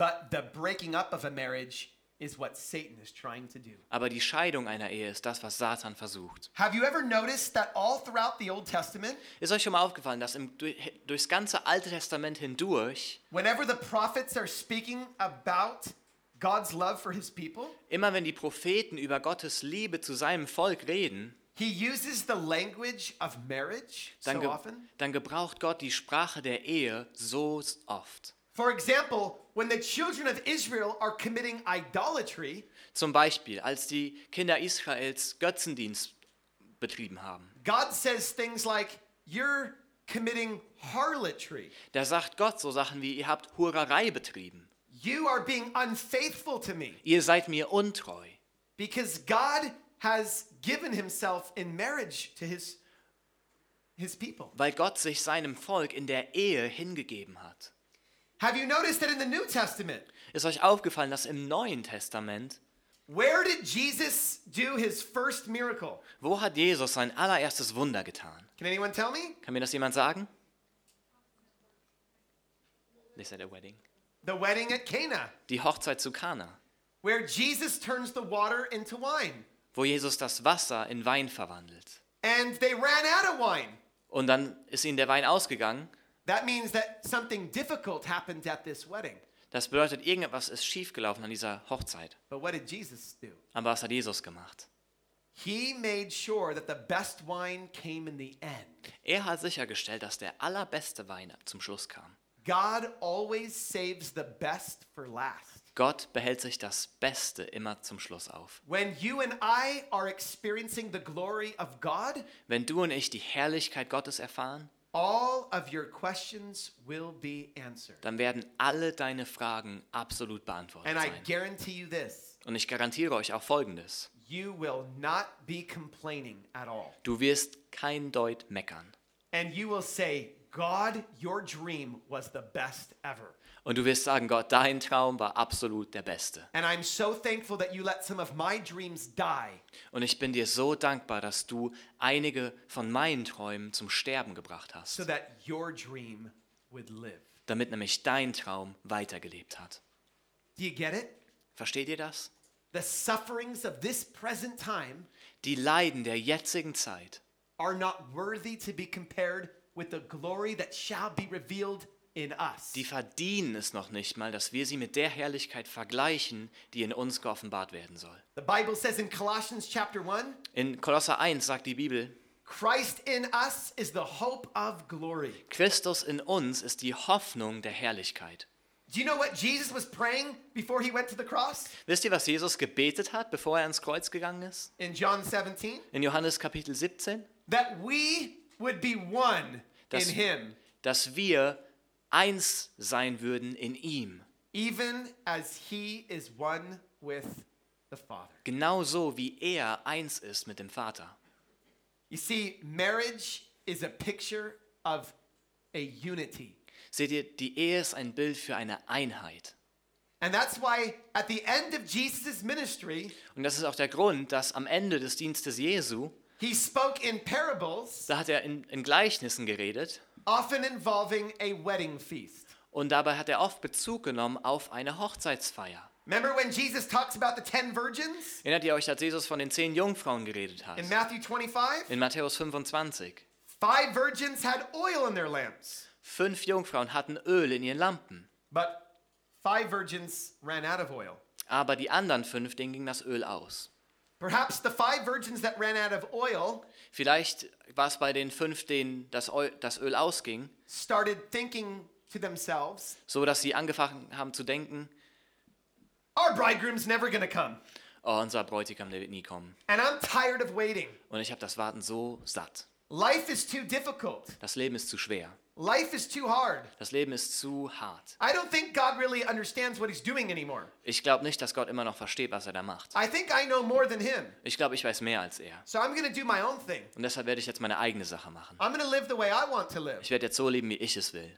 But the breaking up of a marriage is what Satan is trying to do. Aber die Scheidung einer Ehe ist das, was Satan versucht. Have you ever noticed that all throughout the Old Testament, Ist euch schon mal aufgefallen, dass im, durch, durchs ganze Alte Testament hindurch, whenever the prophets are speaking about God's love for his people, immer wenn die Propheten über Gottes Liebe zu seinem Volk reden, he uses the language of marriage dann, so ge often? dann gebraucht Gott die Sprache der Ehe so oft. For example, when the children of Israel are committing idolatry, Zum Beispiel, als die Kinder Israels Götzendienst betrieben haben. God says things like, You're committing harlotry. Da sagt Gott so Sachen wie, ihr habt Hurerei betrieben. You are being unfaithful to me Ihr seid mir untreu, because God has given himself in marriage to his, his people. weil Gott sich seinem Volk in der Ehe hingegeben hat. Have you noticed that in the New Testament, Ist euch aufgefallen, dass im Neuen Testament, where did Jesus do his first miracle? wo hat Jesus sein allererstes Wunder getan? Can anyone tell me? Kann mir das jemand sagen? They said a wedding. The wedding at Cana, Die Hochzeit zu Kana, where Jesus turns the water into wine. wo Jesus das Wasser in Wein verwandelt. And they ran out of wine. Und dann ist ihnen der Wein ausgegangen. That means that something difficult happened at this wedding. Das bedeutet, irgendetwas ist schiefgelaufen an dieser Hochzeit. But what did Jesus do? Aber was hat Jesus gemacht? He made sure that the best wine came in the end. Er hat sichergestellt, dass der allerbeste Wein zum Schluss kam. God always saves the best for last. Gott behält sich das Beste immer zum Schluss auf. When you and I are experiencing the glory of God, Wenn du und ich die Herrlichkeit Gottes erfahren, all of your questions will be answered. dann werden alle deine Fragen absolut beantwortet And I sein. guarantee you this Und ich garantiere euch auch Folgendes. you will not be complaining at all. Du wirst kein Deut meckern. And you will say, God, your dream was the best ever. Und du wirst sagen, Gott, dein Traum war absolut der beste. And I'm so thankful that you let some of my dreams die Und ich bin dir so dankbar, dass du einige von meinen Träumen zum Sterben gebracht so hast, that your dream would live. damit nämlich dein Traum weitergelebt hat. Do you get it? Versteht ihr das? Die Leiden der jetzigen Zeit are not worthy to be compared with the glory that shall be revealed in us. Die verdienen es noch nicht mal, dass wir sie mit der Herrlichkeit vergleichen, die in uns geoffenbart werden soll. The Bible says in Colossians chapter 1, In Kolosser 1 sagt die Bibel, Christ in us is the hope of glory. Christus in uns ist die Hoffnung der Herrlichkeit. Do you know what Jesus was praying before he went to the cross? Wisst ihr, was Jesus gebetet hat, bevor er ans Kreuz gegangen ist? In John 17, In Johannes Kapitel 17, that we would be one Das- in him, dass wir eins sein würden in ihm, even as he is one with the Father. genauso wie er eins ist mit dem Vater. You see, marriage is a picture of a unity. Seht ihr, die Ehe ist ein Bild für eine Einheit. And that's why at the end of Jesus' ministry, Und das ist auch der Grund, dass am Ende des Dienstes Jesu, he spoke in parables, da hat er in, in Gleichnissen geredet often involving a wedding feast. und dabei hat er oft Bezug genommen auf eine Hochzeitsfeier. Remember when Jesus talks about the 10 virgins Erinnert ihr euch, als Jesus von den zehn Jungfrauen geredet hat? in Matthew 25? In Matthäus 25. Five virgins had oil in their lamps, Fünf Jungfrauen hatten Öl in ihren Lampen, but five virgins ran out of oil. aber die anderen fünf, denen ging das Öl aus. Perhaps the five virgins that ran out of oil Vielleicht war es bei den fünf, denen das Öl, das Öl ausging, started thinking to themselves, so dass sie angefangen haben zu denken, Our bridegroom's never gonna come, oh, unser Bräutigam, der wird nie kommen. and I'm tired of waiting. Und ich habe das Warten so satt. Life is too difficult. Das Leben ist zu schwer. Life is too hard. Das Leben ist zu hart. I don't think God really understands what he's doing anymore. Ich glaube nicht, dass Gott immer noch versteht, was er da macht. I think I know more than him. Ich glaube, ich weiß mehr als er. So I'm to do my own thing. Und deshalb werde ich jetzt meine eigene Sache machen. I'm to live the way I want to live. Ich werde jetzt so leben, wie ich es will.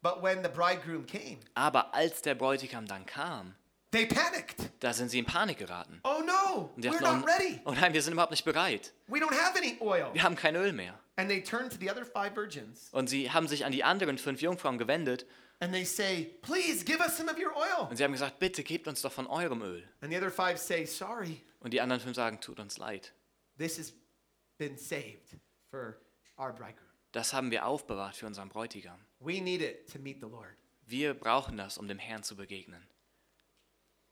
But when the bridegroom came, Aber als der Bräutigam dann kam, they panicked. da sind sie in Panik geraten. Oh no, we're dachten, not ready. oh, oh nein, wir sind überhaupt nicht bereit. We don't have any oil. Wir haben kein Öl mehr. And they turned to the other five virgins Und sie haben sich an die anderen fünf Jungfrauen gewendet and they say, Please give us some of your oil. und sie haben gesagt, bitte gebt uns doch von eurem Öl. And the other five say, Sorry, Und die anderen fünf sagen, tut uns leid. this has been saved for our bridegroom. Das haben wir aufbewahrt für unseren Bräutigam. We need it to meet the Lord. Wir brauchen das, um dem Herrn zu begegnen.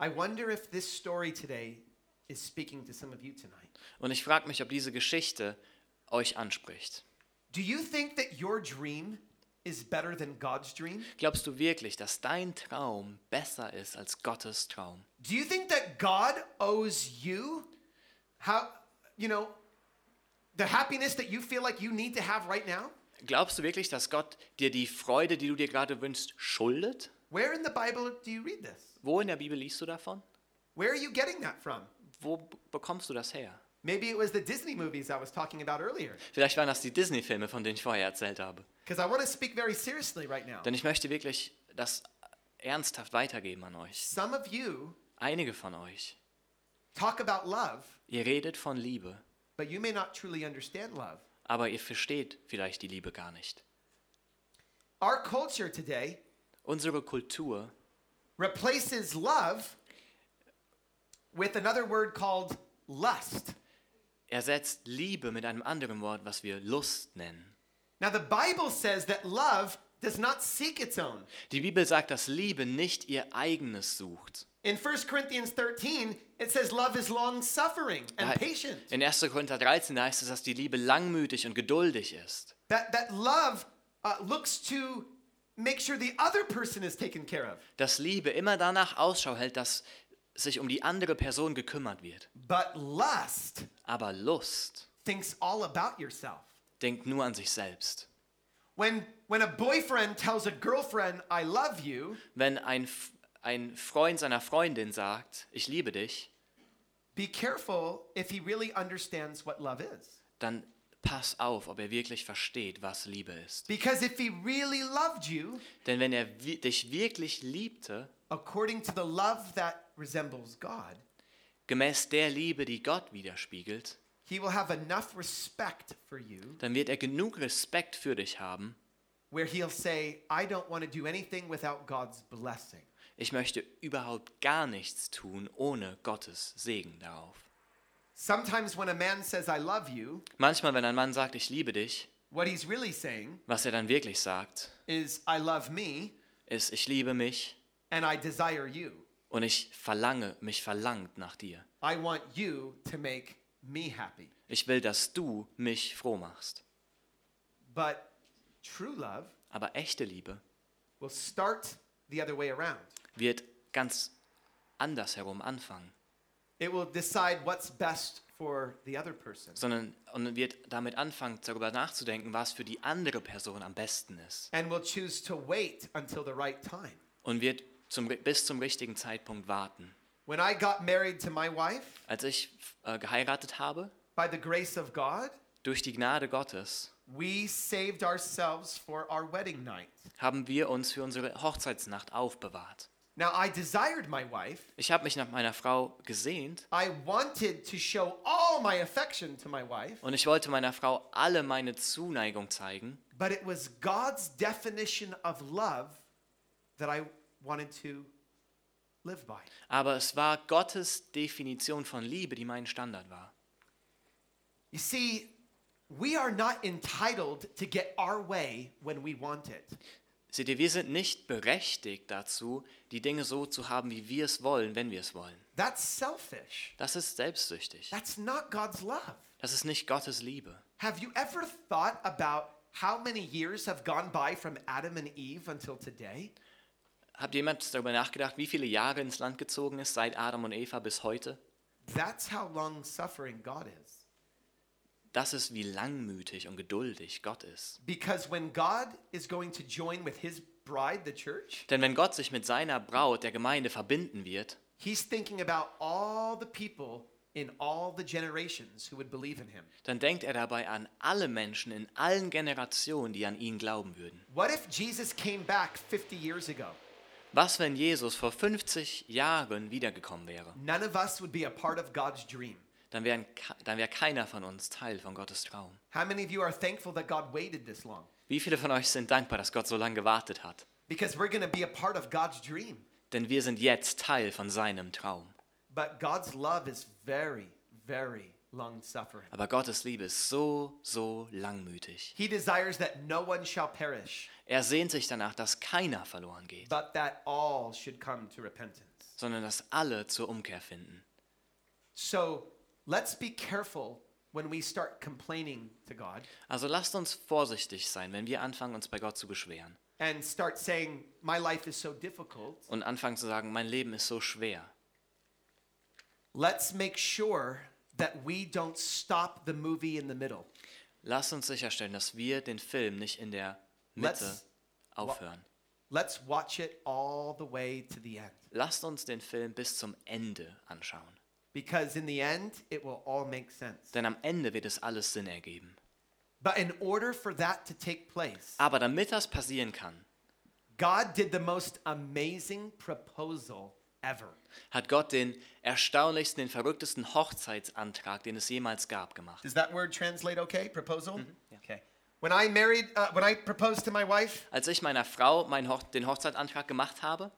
I wonder if this story today is speaking to some of you tonight. Und ich frage mich, ob diese Geschichte euch anspricht. Do you think that your dream is better than God's dream? Glaubst du wirklich, dass dein Traum besser ist als Gottes Traum? Do you think that God owes you how you know the happiness that you feel like you need to have right now? Glaubst du wirklich, dass Gott dir die Freude, die du dir gerade wünschst, schuldet? Where in the Bible do you read this? Wo in der Bibel liest du davon? Where are you getting that from? Wo bekommst du das her? Maybe it was the Disney movies I was talking about earlier. Vielleicht waren das die Disney-Filme, von denen ich vorher erzählt habe. Because I want to speak very seriously right now. Denn ich möchte wirklich das ernsthaft weitergeben an euch. Some of you Einige von euch, talk about love, ihr redet von Liebe, but you may not truly understand love. aber ihr versteht vielleicht die Liebe gar nicht. Our culture today Unsere Kultur replaces love with another word called lust. Ersetzt Liebe mit einem anderen Wort, was wir Lust nennen. Now, the Bible says that love does not seek its own. Die Bibel sagt, dass Liebe nicht ihr eigenes sucht. In 1 Corinthians 13, it says love is long suffering and patient. In 1. Korinther 13 da heißt es, dass die Liebe langmütig und geduldig ist. That, that love uh, looks to make sure the other person is taken care of. Dass Liebe immer danach Ausschau hält, dass sich um die andere Person gekümmert wird. But lust Aber Lust thinks all about yourself. denkt nur an sich selbst. When, when a boyfriend tells a girlfriend, I love you, Wenn ein, F- ein Freund seiner Freundin sagt, ich liebe dich, be careful if he really understands what love is. dann pass auf, ob er wirklich versteht, was Liebe ist. Because if he really loved you, Denn wenn er wi- dich wirklich liebte, according to the love that resembles God, gemäß der Liebe, die Gott widerspiegelt, he will have enough respect for you dann wird er genug Respekt für dich haben. where he'll say, I don't want to do anything without God's blessing. Ich möchte überhaupt gar nichts tun ohne Gottes Segen darauf. Sometimes when a man says, I love you, Manchmal, wenn ein Mann sagt, ich liebe dich, what he's really saying was er dann wirklich sagt, is, I love me ist, ich liebe mich and I desire you. Und ich verlange, mich verlangt nach dir. I want you to make me happy. Ich will, dass du mich froh machst. But true love Aber echte Liebe will start the other way around. wird ganz andersherum anfangen, It will decide what's best for the other person sondern und wird damit anfangen, darüber nachzudenken, was für die andere Person am besten ist. and will choose to wait until the right time. Und wird zum, bis zum richtigen Zeitpunkt warten. When I got married to my wife, Als ich äh, geheiratet habe, by the grace of God, durch die Gnade Gottes, we saved ourselves for our wedding night. haben wir uns für unsere Hochzeitsnacht aufbewahrt. Now, I desired my wife. Ich habe mich nach meiner Frau gesehnt I wanted to show all my affection to my wife, und ich wollte meiner Frau alle meine Zuneigung zeigen, but it was God's definition of love that I wanted to live by. aber es war Gottes Definition von Liebe, die mein Standard war. You see, we are not entitled to get our way when we want it. Seht ihr, wir sind nicht berechtigt dazu, die Dinge so zu haben, wie wir es wollen, wenn wir es wollen. That's selfish. Das ist selbstsüchtig. That's not God's love. Das ist nicht Gottes Liebe. Have you ever thought about how many years have gone by from Adam and Eve until today? Habt jemand darüber nachgedacht, wie viele Jahre ins Land gezogen ist, seit Adam und Eva bis heute? That's how long suffering God is. Das ist, wie langmütig und geduldig Gott ist. Because when God is going to join with his bride, the church, Denn wenn Gott sich mit seiner Braut, der Gemeinde, verbinden wird, he's thinking about all the people in all the generations who would believe in him. dann denkt er dabei an alle Menschen in allen Generationen, die an ihn glauben würden. What if Jesus came back 50 years ago? Was, wenn Jesus vor 50 Jahren wiedergekommen wäre? None of us would be a part of God's dream. Dann wäre dann wär keiner von uns Teil von Gottes Traum. How many of you are thankful that God waited this long? Wie viele von euch sind dankbar, dass Gott so lange gewartet hat? Because we're going to be a part of God's dream. Denn wir sind jetzt Teil von seinem Traum. But God's love is very, very. Aber Gottes Liebe ist so, so langmütig. He desires that no one shall perish, Er sehnt sich danach, dass keiner verloren geht, but that all should come to repentance. sondern dass alle zur Umkehr finden. So let's be careful when we start complaining to God Also lasst uns vorsichtig sein, wenn wir anfangen, uns bei Gott zu beschweren and start saying, My life is so difficult. und anfangen zu sagen, mein Leben ist so schwer. Let's make sure that we don't stop the movie in the middle. Lasst uns sicherstellen, dass wir den Film nicht in der Mitte Let's- aufhören. let's watch it all the way to the end. Lasst uns den Film bis zum Ende anschauen. Because in the end, it will all make sense. Denn am Ende wird es alles Sinn ergeben. But in order for that to take place, Aber damit das passieren kann, God did the most amazing proposal ever. hat Gott den erstaunlichsten, den verrücktesten Hochzeitsantrag, den es jemals gab, gemacht. Does that word translate okay? Proposal? Okay. When I married, uh, when I proposed to my wife, Als ich meiner Frau meinen Hoch den Hochzeitsantrag gemacht habe,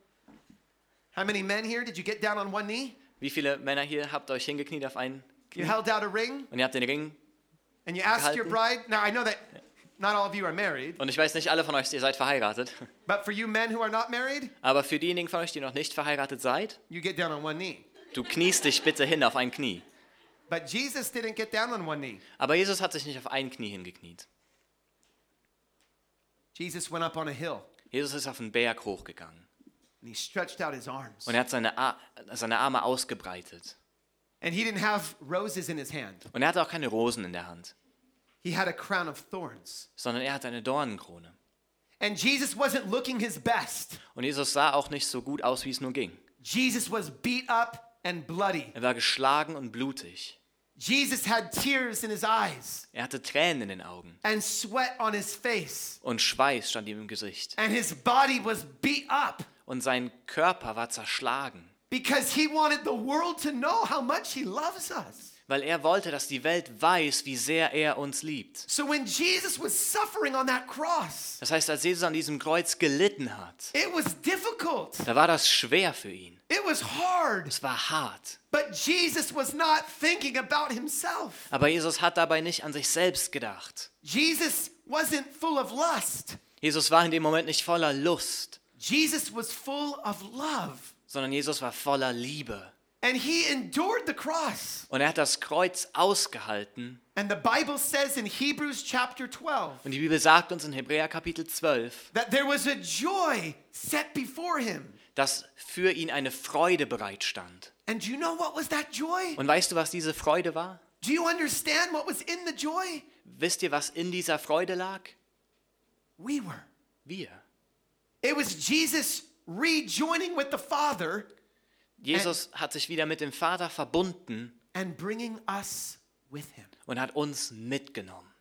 how many men here did you get down on one knee? wie viele Männer hier habt euch hingekniet auf einen You Knie held out a ring und ihr habt den Ring and you asked your Gehalten. bride. Now I know that not all of you are married, und ich weiß nicht, alle von euch, ihr seid verheiratet, but for you men who are not married, aber für diejenigen von euch, die noch nicht verheiratet seid, you get down on one knee. du kniest dich bitte hin auf ein Knie. But Jesus didn't get down on one knee. Aber Jesus hat sich nicht auf ein Knie hingekniet. Jesus went up on a hill Jesus ist auf den Berg hochgegangen and he stretched out his arms. und er hat seine, Ar seine Arme ausgebreitet. And he didn't have roses in his hand. Und er hatte auch keine Rosen in der Hand, He had a crown of thorns. sondern er hatte eine Dornenkrone. And Jesus wasn't looking his best. Und Jesus sah auch nicht so gut aus, wie es nur ging. Jesus was beat up and bloody. Er war geschlagen und blutig. Jesus had tears in his eyes Er hatte Tränen in den Augen and sweat on his face. und Schweiß stand ihm im Gesicht. And his body was beat up Und sein Körper war zerschlagen, because he wanted the world to know how much he loves us. Weil er wollte, dass die Welt weiß, wie sehr er uns liebt. So when Jesus was suffering on that cross, Das heißt, als Jesus an diesem Kreuz gelitten hat, it was difficult. da war das schwer für ihn. It was hard. Es war hart. But Jesus was not thinking about himself. Aber Jesus hat dabei nicht an sich selbst gedacht. Jesus wasn't full of lust. Jesus war in dem Moment nicht voller Lust, Jesus was full of love. sondern Jesus war voller Liebe. And he endured the cross. Und er hat das Kreuz ausgehalten. And the Bible says in Hebrews chapter 12 Und die Bibel sagt uns in Hebräer Kapitel 12, that there was a joy set before him. dass für ihn eine Freude bereitstand. And do you know what was that joy? Und weißt du, was diese Freude war? Do you understand what was in the joy? Wisst ihr, was in dieser Freude lag? We were. Wir. It was Jesus rejoining with the Father Jesus hat sich wieder mit dem Vater verbunden and und hat uns mitgenommen.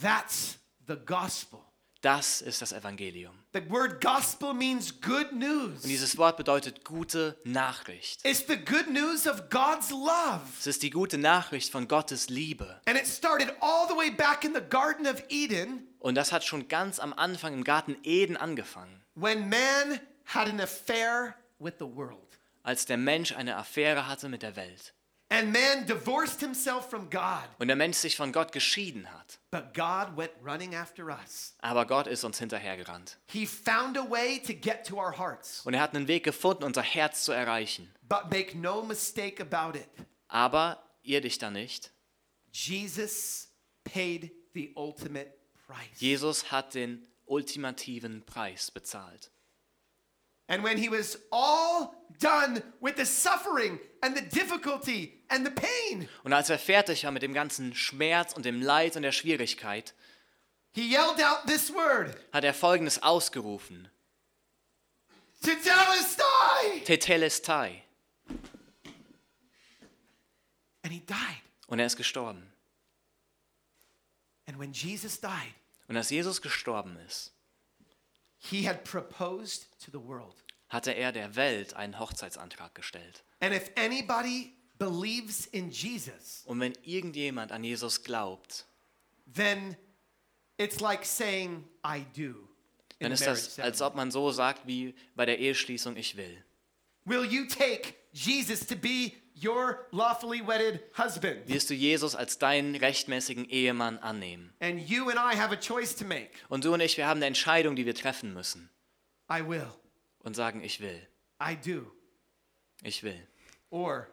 That's the gospel. Das ist das Evangelium. The word gospel means good news. Und dieses Wort bedeutet gute Nachricht. It's the good news of God's love. Es ist die gute Nachricht von Gottes Liebe. And it started all the way back in the Garden of Eden Und das hat schon ganz am Anfang im Garten Eden angefangen, when man had an affair with the world. Als der Mensch eine Affäre hatte mit der Welt. And man divorced himself from God. Und der Mensch sich von Gott geschieden hat. But God went running after us. Aber Gott ist uns hinterhergerannt. He found a way to get to our hearts. Und er hat einen Weg gefunden, unser Herz zu erreichen. But make no mistake about it. Aber irr dich da nicht. Jesus paid the ultimate price. Jesus hat den ultimativen Preis bezahlt. And when he was all done with the suffering and the difficulty and the pain, Und als er fertig war mit dem ganzen Schmerz und dem Leid und der Schwierigkeit, he yelled out this word, hat er Folgendes ausgerufen. Tetelestai! Tetelestai. And he died. Und er ist gestorben. And when Jesus died, Und als Jesus gestorben ist, he had proposed to the world. Hatte er der Welt einen Hochzeitsantrag gestellt. And if anybody believes in Jesus, Und wenn irgendjemand an Jesus glaubt, then it's like saying, I do. dann ist das, als ob man so sagt wie bei der Eheschließung, ich will. Will you take Jesus to be your lawfully wedded husband? Wirst du Jesus als deinen rechtmäßigen Ehemann annehmen? And you and I have a choice to make. Und du und ich, wir haben eine Entscheidung, die wir treffen müssen. I will. Und sagen, ich will, I do. ich will. Or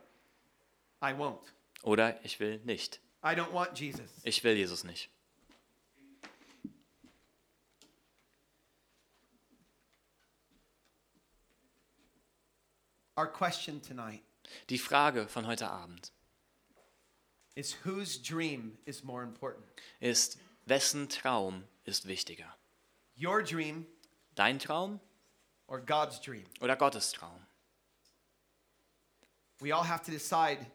I won't. Oder ich will nicht. I don't want Jesus. Ich will Jesus nicht. Our question tonight Die Frage von heute Abend is whose dream is more important? ist, wessen Traum ist wichtiger? Your dream Dein Traum or God's dream? oder Gottes Traum? We all have to decide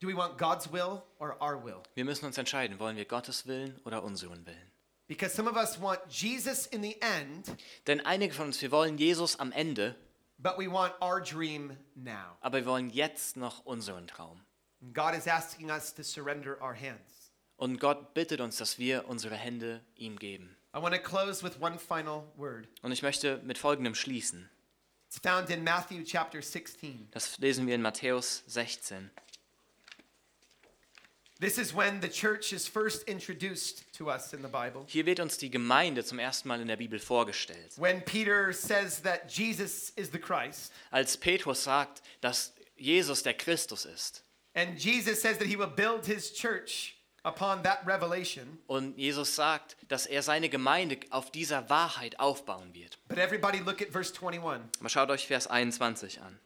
do we want God's will or our will? Wir müssen uns entscheiden, wollen wir Gottes Willen oder unseren Willen? Because some of us want Jesus in the end, Denn einige von uns, wir wollen Jesus am Ende, but we want our dream now. aber wir wollen jetzt noch unseren Traum. God is asking us to surrender our hands. Und Gott bittet uns, dass wir unsere Hände ihm geben. I want to close with one final word. Und ich möchte mit Folgendem schließen. It's found in Matthew chapter 16. Das lesen wir in Matthäus 16. This is when the church is first introduced to us in the Bible. Hier wird uns die Gemeinde zum ersten Mal in der Bibel vorgestellt. When Peter says that Jesus is the Christ, Als Petrus sagt, dass Jesus der Christus ist and Jesus says that he will build his church upon that revelation, und Jesus sagt, dass er seine Gemeinde auf dieser Wahrheit aufbauen wird. but everybody look at verse 21. Aber schaut euch Vers 21 an.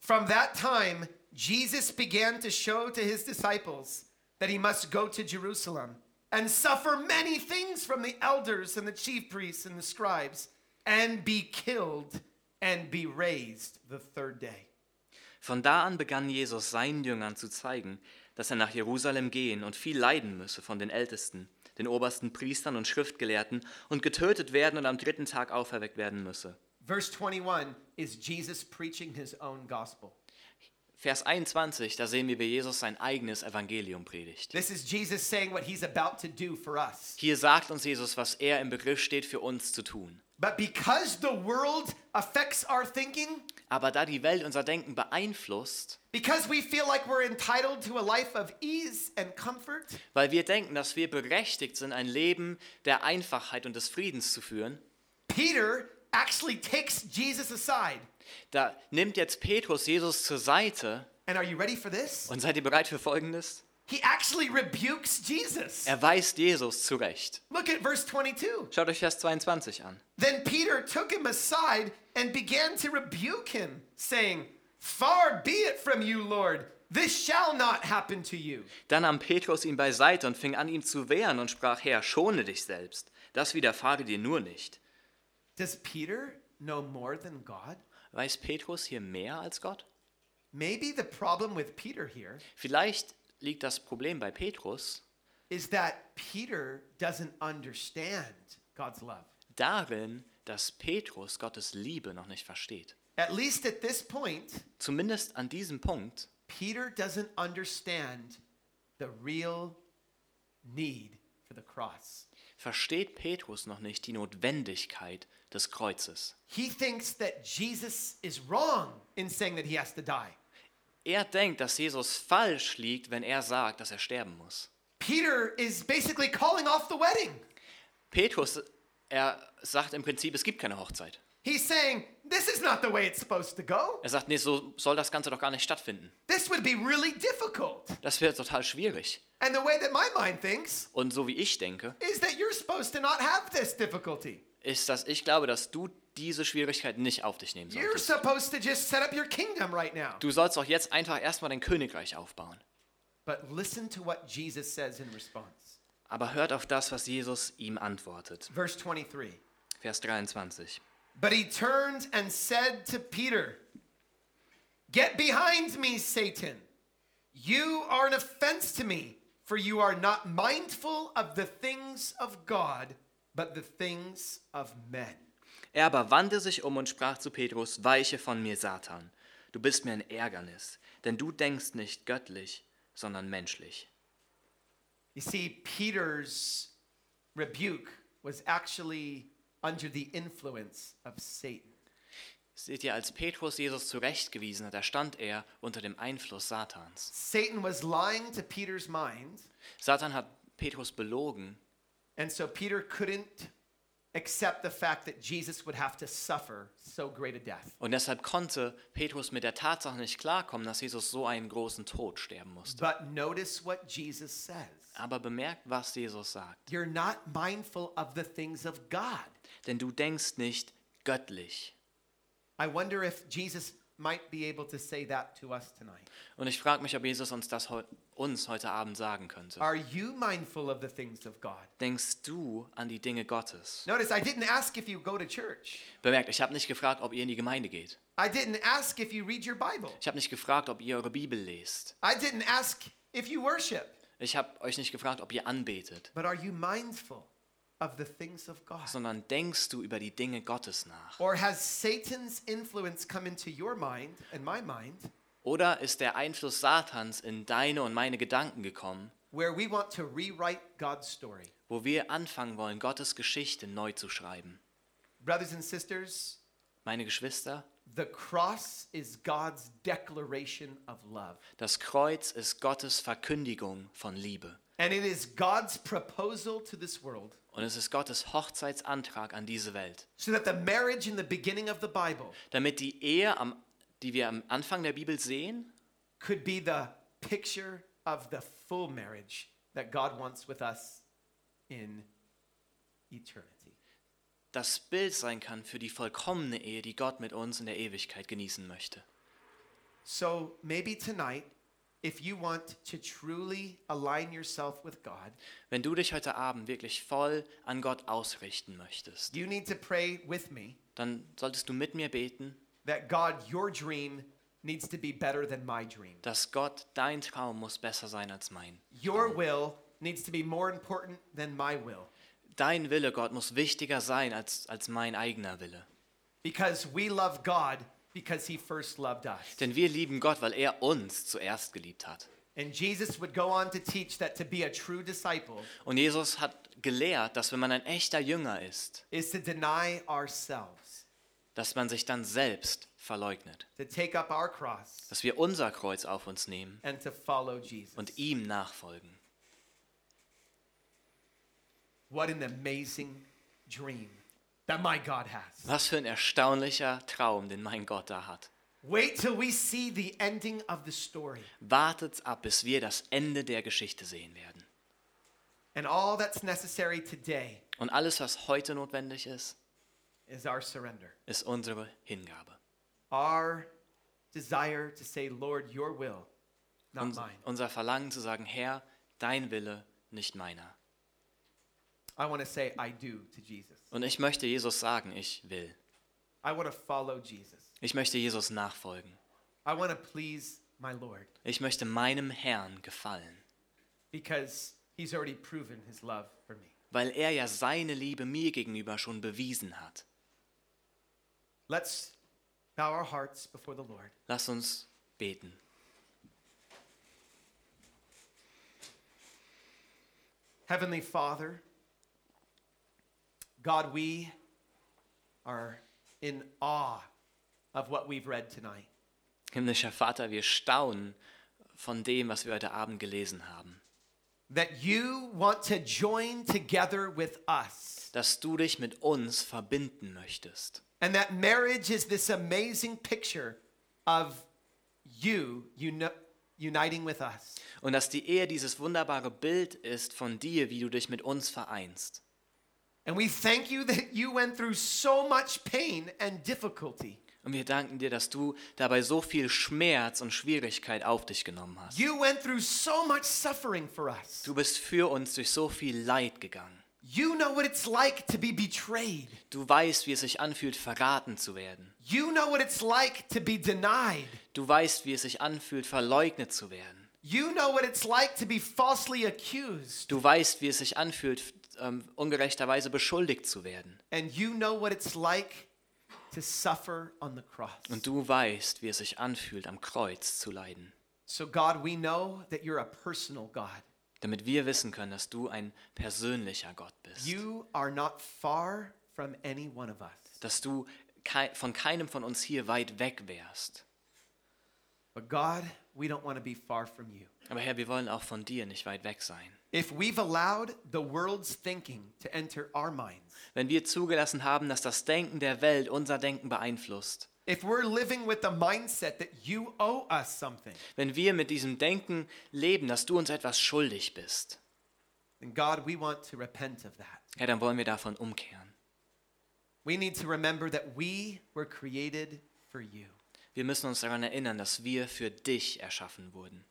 From that time, Jesus began to show to his disciples that he must go to Jerusalem and suffer many things from the elders and the chief priests and the scribes and be killed and be raised the third day. Von da an begann Jesus seinen Jüngern zu zeigen, dass er nach Jerusalem gehen und viel leiden müsse von den Ältesten, den obersten Priestern und Schriftgelehrten und getötet werden und am dritten Tag auferweckt werden müsse. Verse 21 is Jesus preaching his own gospel. Vers 21, da sehen wir, wie Jesus sein eigenes Evangelium predigt. This is Jesus saying what he's about to do for us. Hier sagt uns Jesus, was er im Begriff steht für uns zu tun. But because the world affects our thinking, Aber da die Welt unser Denken beeinflusst, because we feel like we're entitled to a life of ease and comfort, weil wir denken, dass wir berechtigt sind, ein Leben der Einfachheit und des Friedens zu führen, Peter actually takes Jesus aside. Da nimmt jetzt Petrus Jesus zur Seite. And are you ready for this? Und seid ihr bereit für Folgendes? He actually rebukes Jesus. Er weist Jesus zurecht. Look at verse 22. Schaut euch Vers 22 an. Then Peter took him aside and began to rebuke him, saying, Far be it from you, Lord. This shall not happen to you. Dann nahm Petrus ihn beiseite und fing an, ihm zu wehren und sprach, Herr, schone dich selbst. Das widerfahre dir nur nicht. Does Peter know more than God? Weiß Petrus hier mehr als Gott? Maybe the problem with Peter here Vielleicht liegt das Problem bei Petrus is that Peter doesn't understand God's love. darin, dass Petrus Gottes Liebe noch nicht versteht. At least at this point, Zumindest an diesem Punkt Peter doesn't understand the real need for the cross. versteht Petrus noch nicht die Notwendigkeit des Kreuzes. He thinks that Jesus is wrong in saying that he has to die. Er denkt, dass Jesus falsch liegt, wenn er sagt, dass er sterben muss. Peter is basically calling off the wedding. Petrus, er sagt im Prinzip, es gibt keine Hochzeit. He's saying, This is not the way it's supposed to go. Er sagt, nee, so soll das Ganze doch gar nicht stattfinden. This would be really difficult. Das wäre total schwierig. And the way that my mind thinks Und so wie ich denke, is that you're supposed to not have this difficulty. Ist, dass ich glaube, dass du diese Schwierigkeit nicht auf dich nehmen solltest. right. Du sollst auch jetzt einfach erstmal dein Königreich aufbauen. Aber hört auf das, was Jesus ihm antwortet. Verse 23. Vers 23. But he turned and said to Peter, Get behind me, Satan. You are an offense to me, for you are not mindful of the things of God, but the things of men. Er aber wandte sich um und sprach zu Petrus, weiche von mir, Satan. Du bist mir ein Ärgernis, denn du denkst nicht göttlich, sondern menschlich. You see, Peter's rebuke was actually under the influence of Satan. Seht ihr, als Petrus Jesus zurechtgewiesen hat, da stand er unter dem Einfluss Satans. Satan was lying to Peter's mind, Satan hat Petrus belogen and so Peter couldn't accept the fact that Jesus would have to suffer so great a death. und deshalb konnte Petrus mit der Tatsache nicht klarkommen, dass Jesus so einen großen Tod sterben musste. But notice what Jesus says. Aber bemerkt, was Jesus sagt. You're not mindful of the things of God. Denn du denkst nicht göttlich. I wonder if Jesus might be able to say that to us tonight. Und ich frage mich, ob Jesus uns das heu uns heute Abend sagen könnte. Are you mindful of the things of God? Denkst du an die Dinge Gottes? Notice I didn't ask if you go to church. Bemerkt, ich habe nicht gefragt, ob ihr in die Gemeinde geht. I didn't ask if you read your Bible. Ich habe nicht gefragt, ob ihr eure Bibel lest. I didn't ask if you worship. Ich habe euch nicht gefragt, ob ihr anbetet, But are you mindful of the things of God? sondern denkst du über die Dinge Gottes nach? Or has Satan's influence come into your mind and my mind Oder ist der Einfluss Satans in deine und meine Gedanken gekommen, where we want to rewrite God's story? wo wir anfangen wollen, Gottes Geschichte neu zu schreiben? Brothers and sisters, Meine Geschwister, the cross is God's declaration of love. das Kreuz ist Gottes Verkündigung von Liebe. And it is God's proposal to this world Und es ist Gottes Hochzeitsantrag an diese Welt, so that the marriage in the beginning of the Bible damit die Ehe, am, die wir am Anfang der Bibel sehen, could be the picture of the full marriage that God wants with us in eternity. das Bild sein kann für die vollkommene Ehe, die Gott mit uns in der Ewigkeit genießen möchte. So maybe tonight, if you want to truly align yourself with God, Wenn du dich heute Abend wirklich voll an Gott ausrichten möchtest, you need to pray with me dann solltest du mit mir beten, that God, your dream needs to be better than my dream. dass Gott, dein Traum muss besser sein als mein. Your will needs to be more important than my will. Dein Wille, Gott, muss wichtiger sein als, als mein eigener Wille. Because we love God because he first loved us. Denn wir lieben Gott, weil er uns zuerst geliebt hat. And Jesus would go on to teach that to be a true disciple Und Jesus hat gelehrt, dass wenn man ein echter Jünger ist, is to deny ourselves, dass man sich dann selbst verleugnet. to take up our cross Dass wir unser Kreuz auf uns nehmen and to follow Jesus. und ihm nachfolgen. What an amazing dream Was für ein erstaunlicher Traum, den mein Gott da hat. Wait till we see the ending of the story. Wartet ab, bis wir das Ende der Geschichte sehen werden. And all that's necessary today Und alles, was heute notwendig ist, is our surrender. ist unsere Hingabe. Our desire to say, Lord, your will, not mine. unser Verlangen zu sagen, Herr, dein Wille, nicht meiner. I want to say, I do to Jesus. Und ich möchte Jesus sagen, ich will. I want to follow Jesus. Ich möchte Jesus nachfolgen. I want to please my Lord Ich möchte meinem Herrn gefallen, because he's already proven his love for me. weil er ja seine Liebe mir gegenüber schon bewiesen hat. Let's bow our hearts before the Lord. Lass uns beten. Heavenly Father, God, we are in awe of what we've read tonight. Himmlischer Vater, wir staunen von dem, was wir heute Abend gelesen haben. That you want to join together with us. Dass du dich mit uns verbinden möchtest. And that marriage is this amazing picture of you uni- uniting with us. Und dass die Ehe dieses wunderbare Bild ist von dir, wie du dich mit uns vereinst. And we thank you that you went through so much pain and difficulty. Und wir danken dir, dass du dabei so viel Schmerz und Schwierigkeit auf dich genommen hast. You went through so much suffering for us. Du bist für uns durch so viel Leid gegangen. You know what it's like to be betrayed. Du weißt, wie es sich anfühlt, verraten zu werden. You know what it's like to be denied. Du weißt, wie es sich anfühlt, verleugnet zu werden. You know what it's like to be falsely accused. Du weißt, wie es sich anfühlt, ähm, ungerechterweise beschuldigt zu werden. And you know what it's like to suffer on the cross. Und du weißt, wie es sich anfühlt, am Kreuz zu leiden. So, God, we know that you're a personal God. Damit wir wissen können, dass du ein persönlicher Gott bist. You are not far from any one of us. Dass du kei von keinem von uns hier weit weg wärst. But, God, we don't want to be far from you. Aber Herr, wir wollen auch von dir nicht weit weg sein. If we've allowed the world's thinking to enter our minds, Wenn wir zugelassen haben, dass das Denken der Welt unser Denken beeinflusst, if we're living with the mindset that you owe us something, wenn wir mit diesem Denken leben, dass du uns etwas schuldig bist, then God, we want to repent of that. Herr, dann wollen wir davon umkehren. We need to remember that we were created for you. Wir müssen uns daran erinnern, dass wir für dich erschaffen wurden.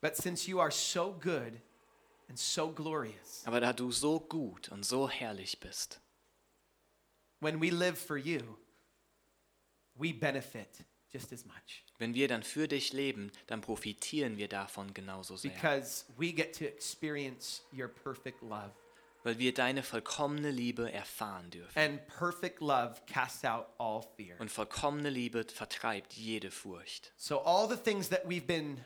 But since you are so good and so glorious, Aber da du so gut und so herrlich bist, when we live for you, we benefit just as much wenn wir dann für dich leben, dann profitieren wir davon genauso sehr. because we get to experience your perfect love. Weil wir deine vollkommene Liebe erfahren dürfen. And perfect love casts out all fear. Und vollkommene Liebe vertreibt jede Furcht. So, all the things that we've been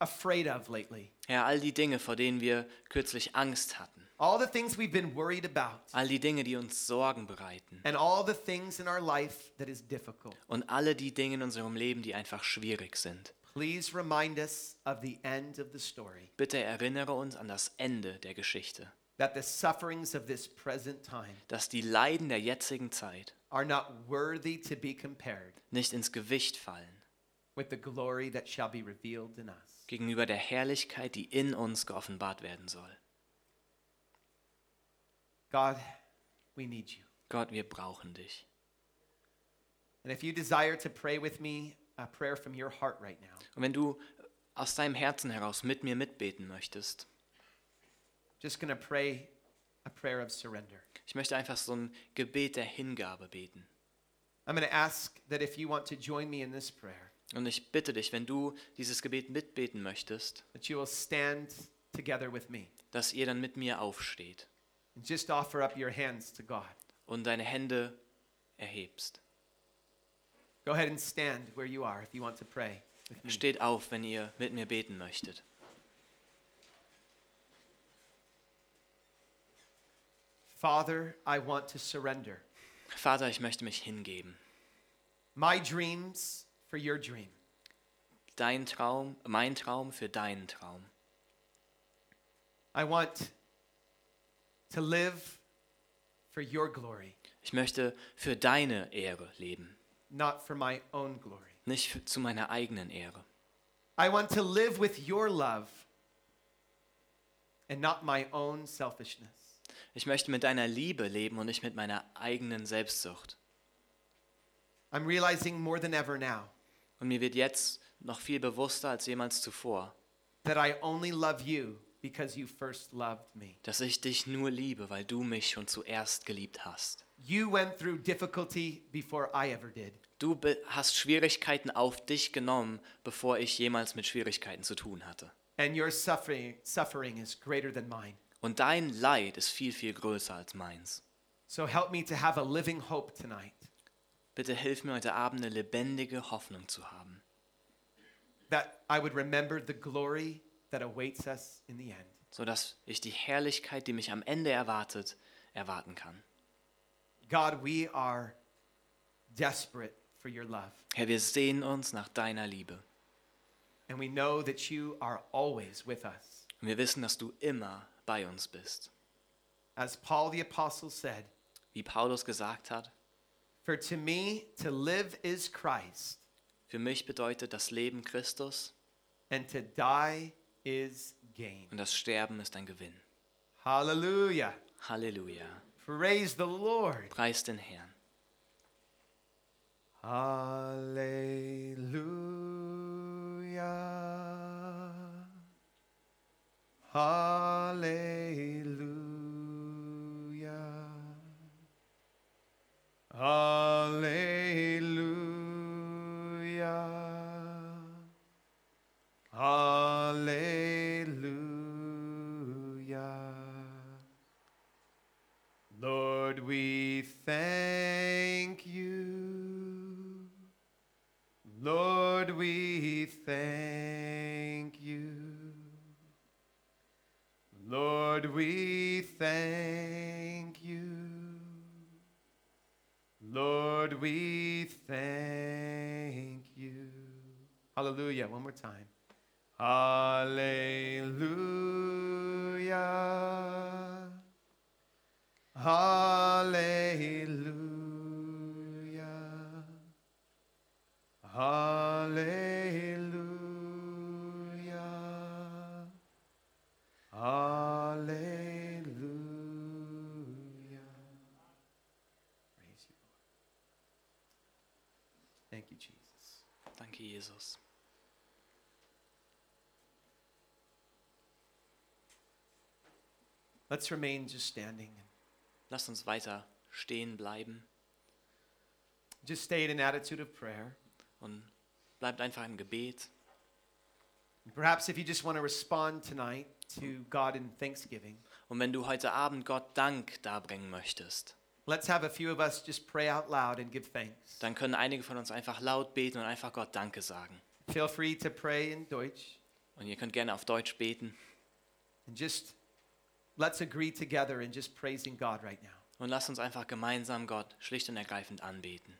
afraid of lately, Herr, all die Dinge, vor denen wir kürzlich Angst hatten, all the things we've been worried about, all die Dinge, die uns Sorgen bereiten. And all the things in our life that is difficult, und alle die Dinge in unserem Leben, die einfach schwierig sind. please remind us of the end of the story. Bitte erinnere uns an das Ende der Geschichte, That the sufferings of this present time dass die Leiden der jetzigen Zeit are not worthy to be compared nicht ins Gewicht fallen. with the glory that shall be revealed in us. Gegenüber der Herrlichkeit, die in uns geoffenbart werden soll. God, we need you. Gott, wir brauchen dich. And if you desire to pray with me a prayer from your heart right now, Und wenn du aus deinem Herzen heraus mit mir mitbeten möchtest, just to pray a prayer of surrender. ich möchte einfach so ein Gebet der Hingabe beten. I'm going to ask that if you want to join me in this prayer, Und ich bitte dich, wenn du dieses Gebet mitbeten möchtest, that you will stand together with me dass ihr dann mit mir aufsteht and just offer up your hands to God. und deine Hände erhebst. Go ahead and stand where you are if you want to pray with me. Steht auf, wenn ihr mit mir beten möchtet. Father, I want to surrender Vater, ich möchte mich hingeben. my dreams for your dream. Dein Traum, mein Traum für deinen Traum. I want to live for your glory, Ich möchte für deine Ehre leben, not for my own glory. nicht für, zu meiner eigenen Ehre. I want to live with your love and not my own selfishness. Ich möchte mit deiner Liebe leben und nicht mit meiner eigenen Selbstsucht. I'm realizing more than ever now Und mir wird jetzt noch viel bewusster als jemals zuvor, that I only love you because you first loved me. dass ich dich nur liebe, weil du mich schon zuerst geliebt hast. You went through difficulty before I ever did. Du hast Schwierigkeiten auf dich genommen, bevor ich jemals mit Schwierigkeiten zu tun hatte. And your suffering, suffering is greater than mine. Und dein Leid ist viel, viel größer als meins. So help me to have a living hope tonight Bitte hilf mir heute Abend eine lebendige Hoffnung zu haben, that I would remember the glory that awaits us in the end. sodass ich die Herrlichkeit, die mich am Ende erwartet, erwarten kann. God, we are desperate for your love. Herr, wir sehen uns nach deiner Liebe. And we know that you are always with us. Und wir wissen, dass du immer bei uns bist. As Paul the Apostle said, Wie Paulus gesagt hat, For to me to live is Christ, für mich bedeutet das Leben Christus and to die is gain. und das Sterben ist ein Gewinn. Hallelujah. Halleluja. Praise the Lord. Preis den Herrn. Hallelujah. Hallelujah. Hallelujah. Hallelujah. Lord, we thank you. Lord, we thank you. Lord, we thank Lord, we thank you. Hallelujah. One more time. Hallelujah. Hallelujah. Hallelujah. Hallelujah. Let's remain just standing. Lasst uns weiter stehen bleiben Just stay in an attitude of prayer. und bleibt einfach im Gebet. Perhaps if you just want to respond tonight to God in thanksgiving, Und wenn du heute Abend Gott Dank darbringen möchtest, let's have a few of us just pray out loud and give thanks. dann können einige von uns einfach laut beten und einfach Gott Danke sagen. Feel free to pray in Deutsch Und ihr könnt gerne auf Deutsch beten. and just let's agree together in just praising God right now. Und lasst uns einfach gemeinsam Gott schlicht und ergreifend anbeten.